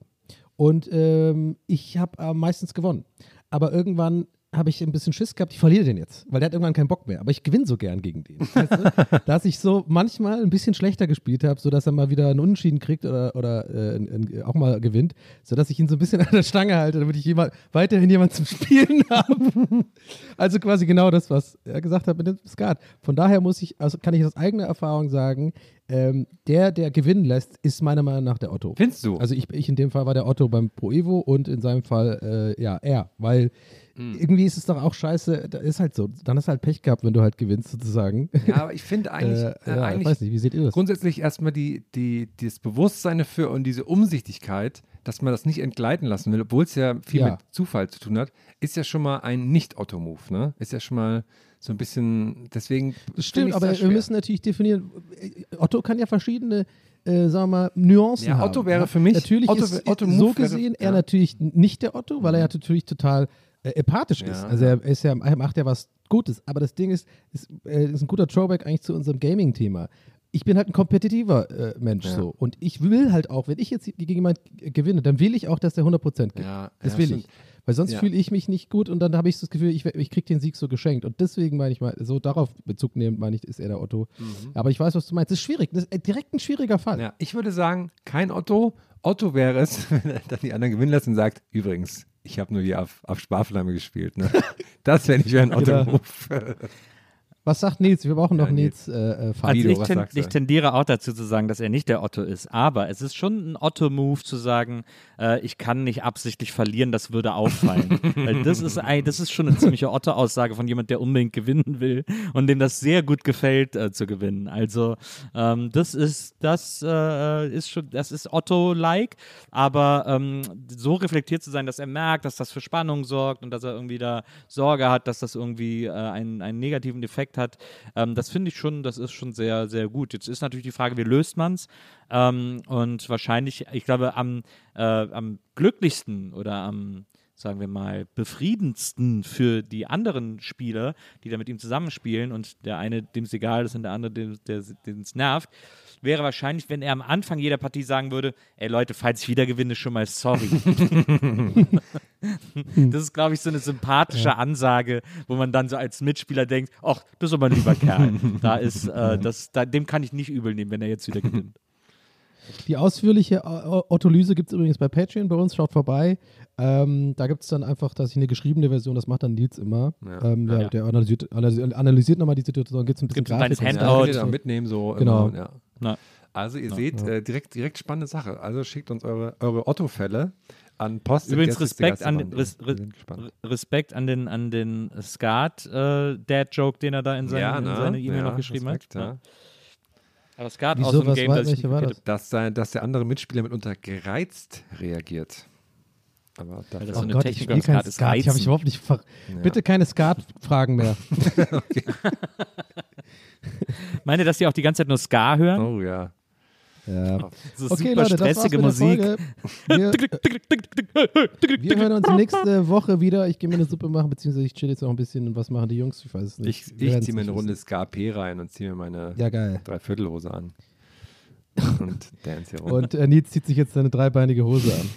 Und ähm, ich habe äh, meistens gewonnen. Aber irgendwann habe ich ein bisschen Schiss gehabt, ich verliere den jetzt, weil der hat irgendwann keinen Bock mehr. Aber ich gewinne so gern gegen den. Weißt du? Dass ich so manchmal ein bisschen schlechter gespielt habe, sodass er mal wieder einen Unentschieden kriegt oder, oder äh, ein- auch mal gewinnt, sodass ich ihn so ein bisschen an der Stange halte, damit ich jemand, weiterhin jemand zum Spielen habe. also quasi genau das, was er gesagt hat mit dem Skat. Von daher muss ich, also kann ich aus eigener Erfahrung sagen, ähm, der, der gewinnen lässt, ist meiner Meinung nach der Otto. Findest du? Also ich, ich in dem Fall war der Otto beim Pro Evo und in seinem Fall äh, ja er, weil Hm. irgendwie ist es doch auch scheiße, da ist halt so, dann hast du halt Pech gehabt, wenn du halt gewinnst sozusagen. ja, aber ich finde eigentlich, äh, äh, ja, eigentlich ich weiß nicht, wie seht ihr das? grundsätzlich erstmal die, die, das Bewusstsein dafür und diese Umsichtigkeit, dass man das nicht entgleiten lassen will, obwohl es ja viel Ja. mit Zufall zu tun hat, ist ja schon mal ein Nicht-Otto-Move, ne? Ist ja schon mal so ein bisschen, deswegen. Das stimmt, aber wir müssen natürlich definieren, äh, Otto kann ja verschiedene, äh, sagen wir mal, Nuancen Ja, haben. Otto wäre ja? für mich- Natürlich Otto- ist Otto so Move wäre- gesehen er ja. natürlich nicht der Otto, weil er ja natürlich total äh, empathisch ist. Ja, Also er, ist ja, er macht ja was Gutes. Aber das Ding ist, ist, äh, ist ein guter Throwback eigentlich zu unserem Gaming-Thema. Ich bin halt ein kompetitiver äh, Mensch Ja. so. Und ich will halt auch, wenn ich jetzt gegen jemanden gewinne, dann will ich auch, dass der 100% gibt. Ja, Das ja, will stimmt. ich. Weil sonst fühle ich mich nicht gut und dann habe ich das Gefühl, ich, ich kriege den Sieg so geschenkt. Und deswegen meine ich mal, so darauf Bezug nehmend, meine ich, ist er der Otto. Aber ich weiß, was du meinst. Das ist schwierig. Das ist äh, direkt ein schwieriger Fall. Ja, ich würde sagen, kein Otto. Otto wäre es, wenn er dann die anderen gewinnen lässt und sagt, übrigens, Ich habe nur hier auf, auf Sparflamme gespielt. Ne? Das wäre nicht ein Genau. Otto-Move. Was sagt Nils? Wir brauchen noch Ja, Nils äh, äh, Also ich, was ten, sagst du? ich tendiere auch dazu zu sagen, dass er nicht der Otto ist. Aber es ist schon ein Otto-Move zu sagen, äh, ich kann nicht absichtlich verlieren, das würde auffallen. Weil das ist, ein, das ist schon eine ziemliche Otto-Aussage von jemand, der unbedingt gewinnen will und dem das sehr gut gefällt, äh, zu gewinnen. Also ähm, das ist, das äh, ist schon, das ist Otto-like, aber ähm, so reflektiert zu sein, dass er merkt, dass das für Spannung sorgt und dass er irgendwie da Sorge hat, dass das irgendwie äh, einen, einen negativen Effekt hat. Ähm, das finde ich schon, das ist schon sehr, sehr gut. Jetzt ist natürlich die Frage, wie löst man es? Ähm, und wahrscheinlich, ich glaube, am, äh, am glücklichsten oder am, sagen wir mal, befriedendsten für die anderen Spieler, die da mit ihm zusammenspielen und der eine, dem es egal ist und der andere, dem es nervt, wäre wahrscheinlich, wenn er am Anfang jeder Partie sagen würde, ey Leute, falls ich wieder gewinne, schon mal sorry. das ist, glaube ich, so eine sympathische Ansage, wo man dann so als Mitspieler denkt, ach, das ist aber ein lieber Kerl. Da ist, äh, das, da, dem kann ich nicht übel nehmen, wenn er jetzt wieder gewinnt. Die ausführliche Ottolyse gibt es übrigens bei Patreon bei uns, schaut vorbei. Ähm, da gibt es dann einfach, dass ich eine geschriebene Version, das macht dann Nils immer. Ja. Ähm, der, Ja. der analysiert, analysiert, nochmal die Situation, gibt es ein bisschen Gibt's ein kleines Grafik und so. Handout. Da mitnehmen, so. Genau. Immer, ja. Na. Also ihr seht, äh, direkt, direkt spannende Sache. Also schickt uns eure, eure Otto-Fälle an Post. Übrigens Respekt an, den- res, res. Respekt an den, an den Skat äh, Dad-Joke, den er da in seine in ne? seine E-Mail Ja, noch geschrieben Respekt, hat. ja. Aber Skat Wieso, auch so ein was Game, das ich war das? Dass, sein, dass der andere Mitspieler mitunter gereizt reagiert. Aber das so Oh eine Gott, ich Technik spiele am kein Skat ist Skat. Ich habe ich Reizen. überhaupt nicht. Ver Ja. Bitte keine Skat-Fragen mehr. Meine, dass die auch die ganze Zeit nur Ska hören? oh ja. ja. So Okay, super Leute, stressige Musik. Wir, wir hören uns nächste Woche wieder. Ich gehe mir eine Suppe machen, beziehungsweise ich chill jetzt noch ein bisschen. Und was machen die Jungs? Ich weiß es nicht. Ich, ich ziehe mir eine Runde. SKP rein und ziehe mir meine Ja, geil. Dreiviertelhose an. Und dance hier rum. Und äh, Nils zieht sich jetzt seine dreibeinige Hose an.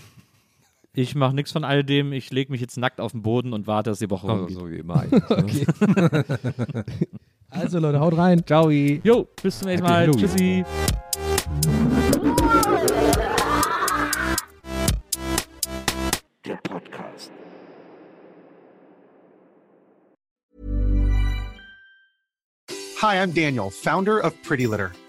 Ich mache nichts von all dem. Ich lege mich jetzt nackt auf den Boden und warte, dass die Woche also, rumgeht. so wie immer ne? Also, Leute, haut rein. Ciao. Jo, bis zum nächsten Mal. Tschüssi. Der Podcast. Hi, I'm Daniel, founder of Pretty Litter.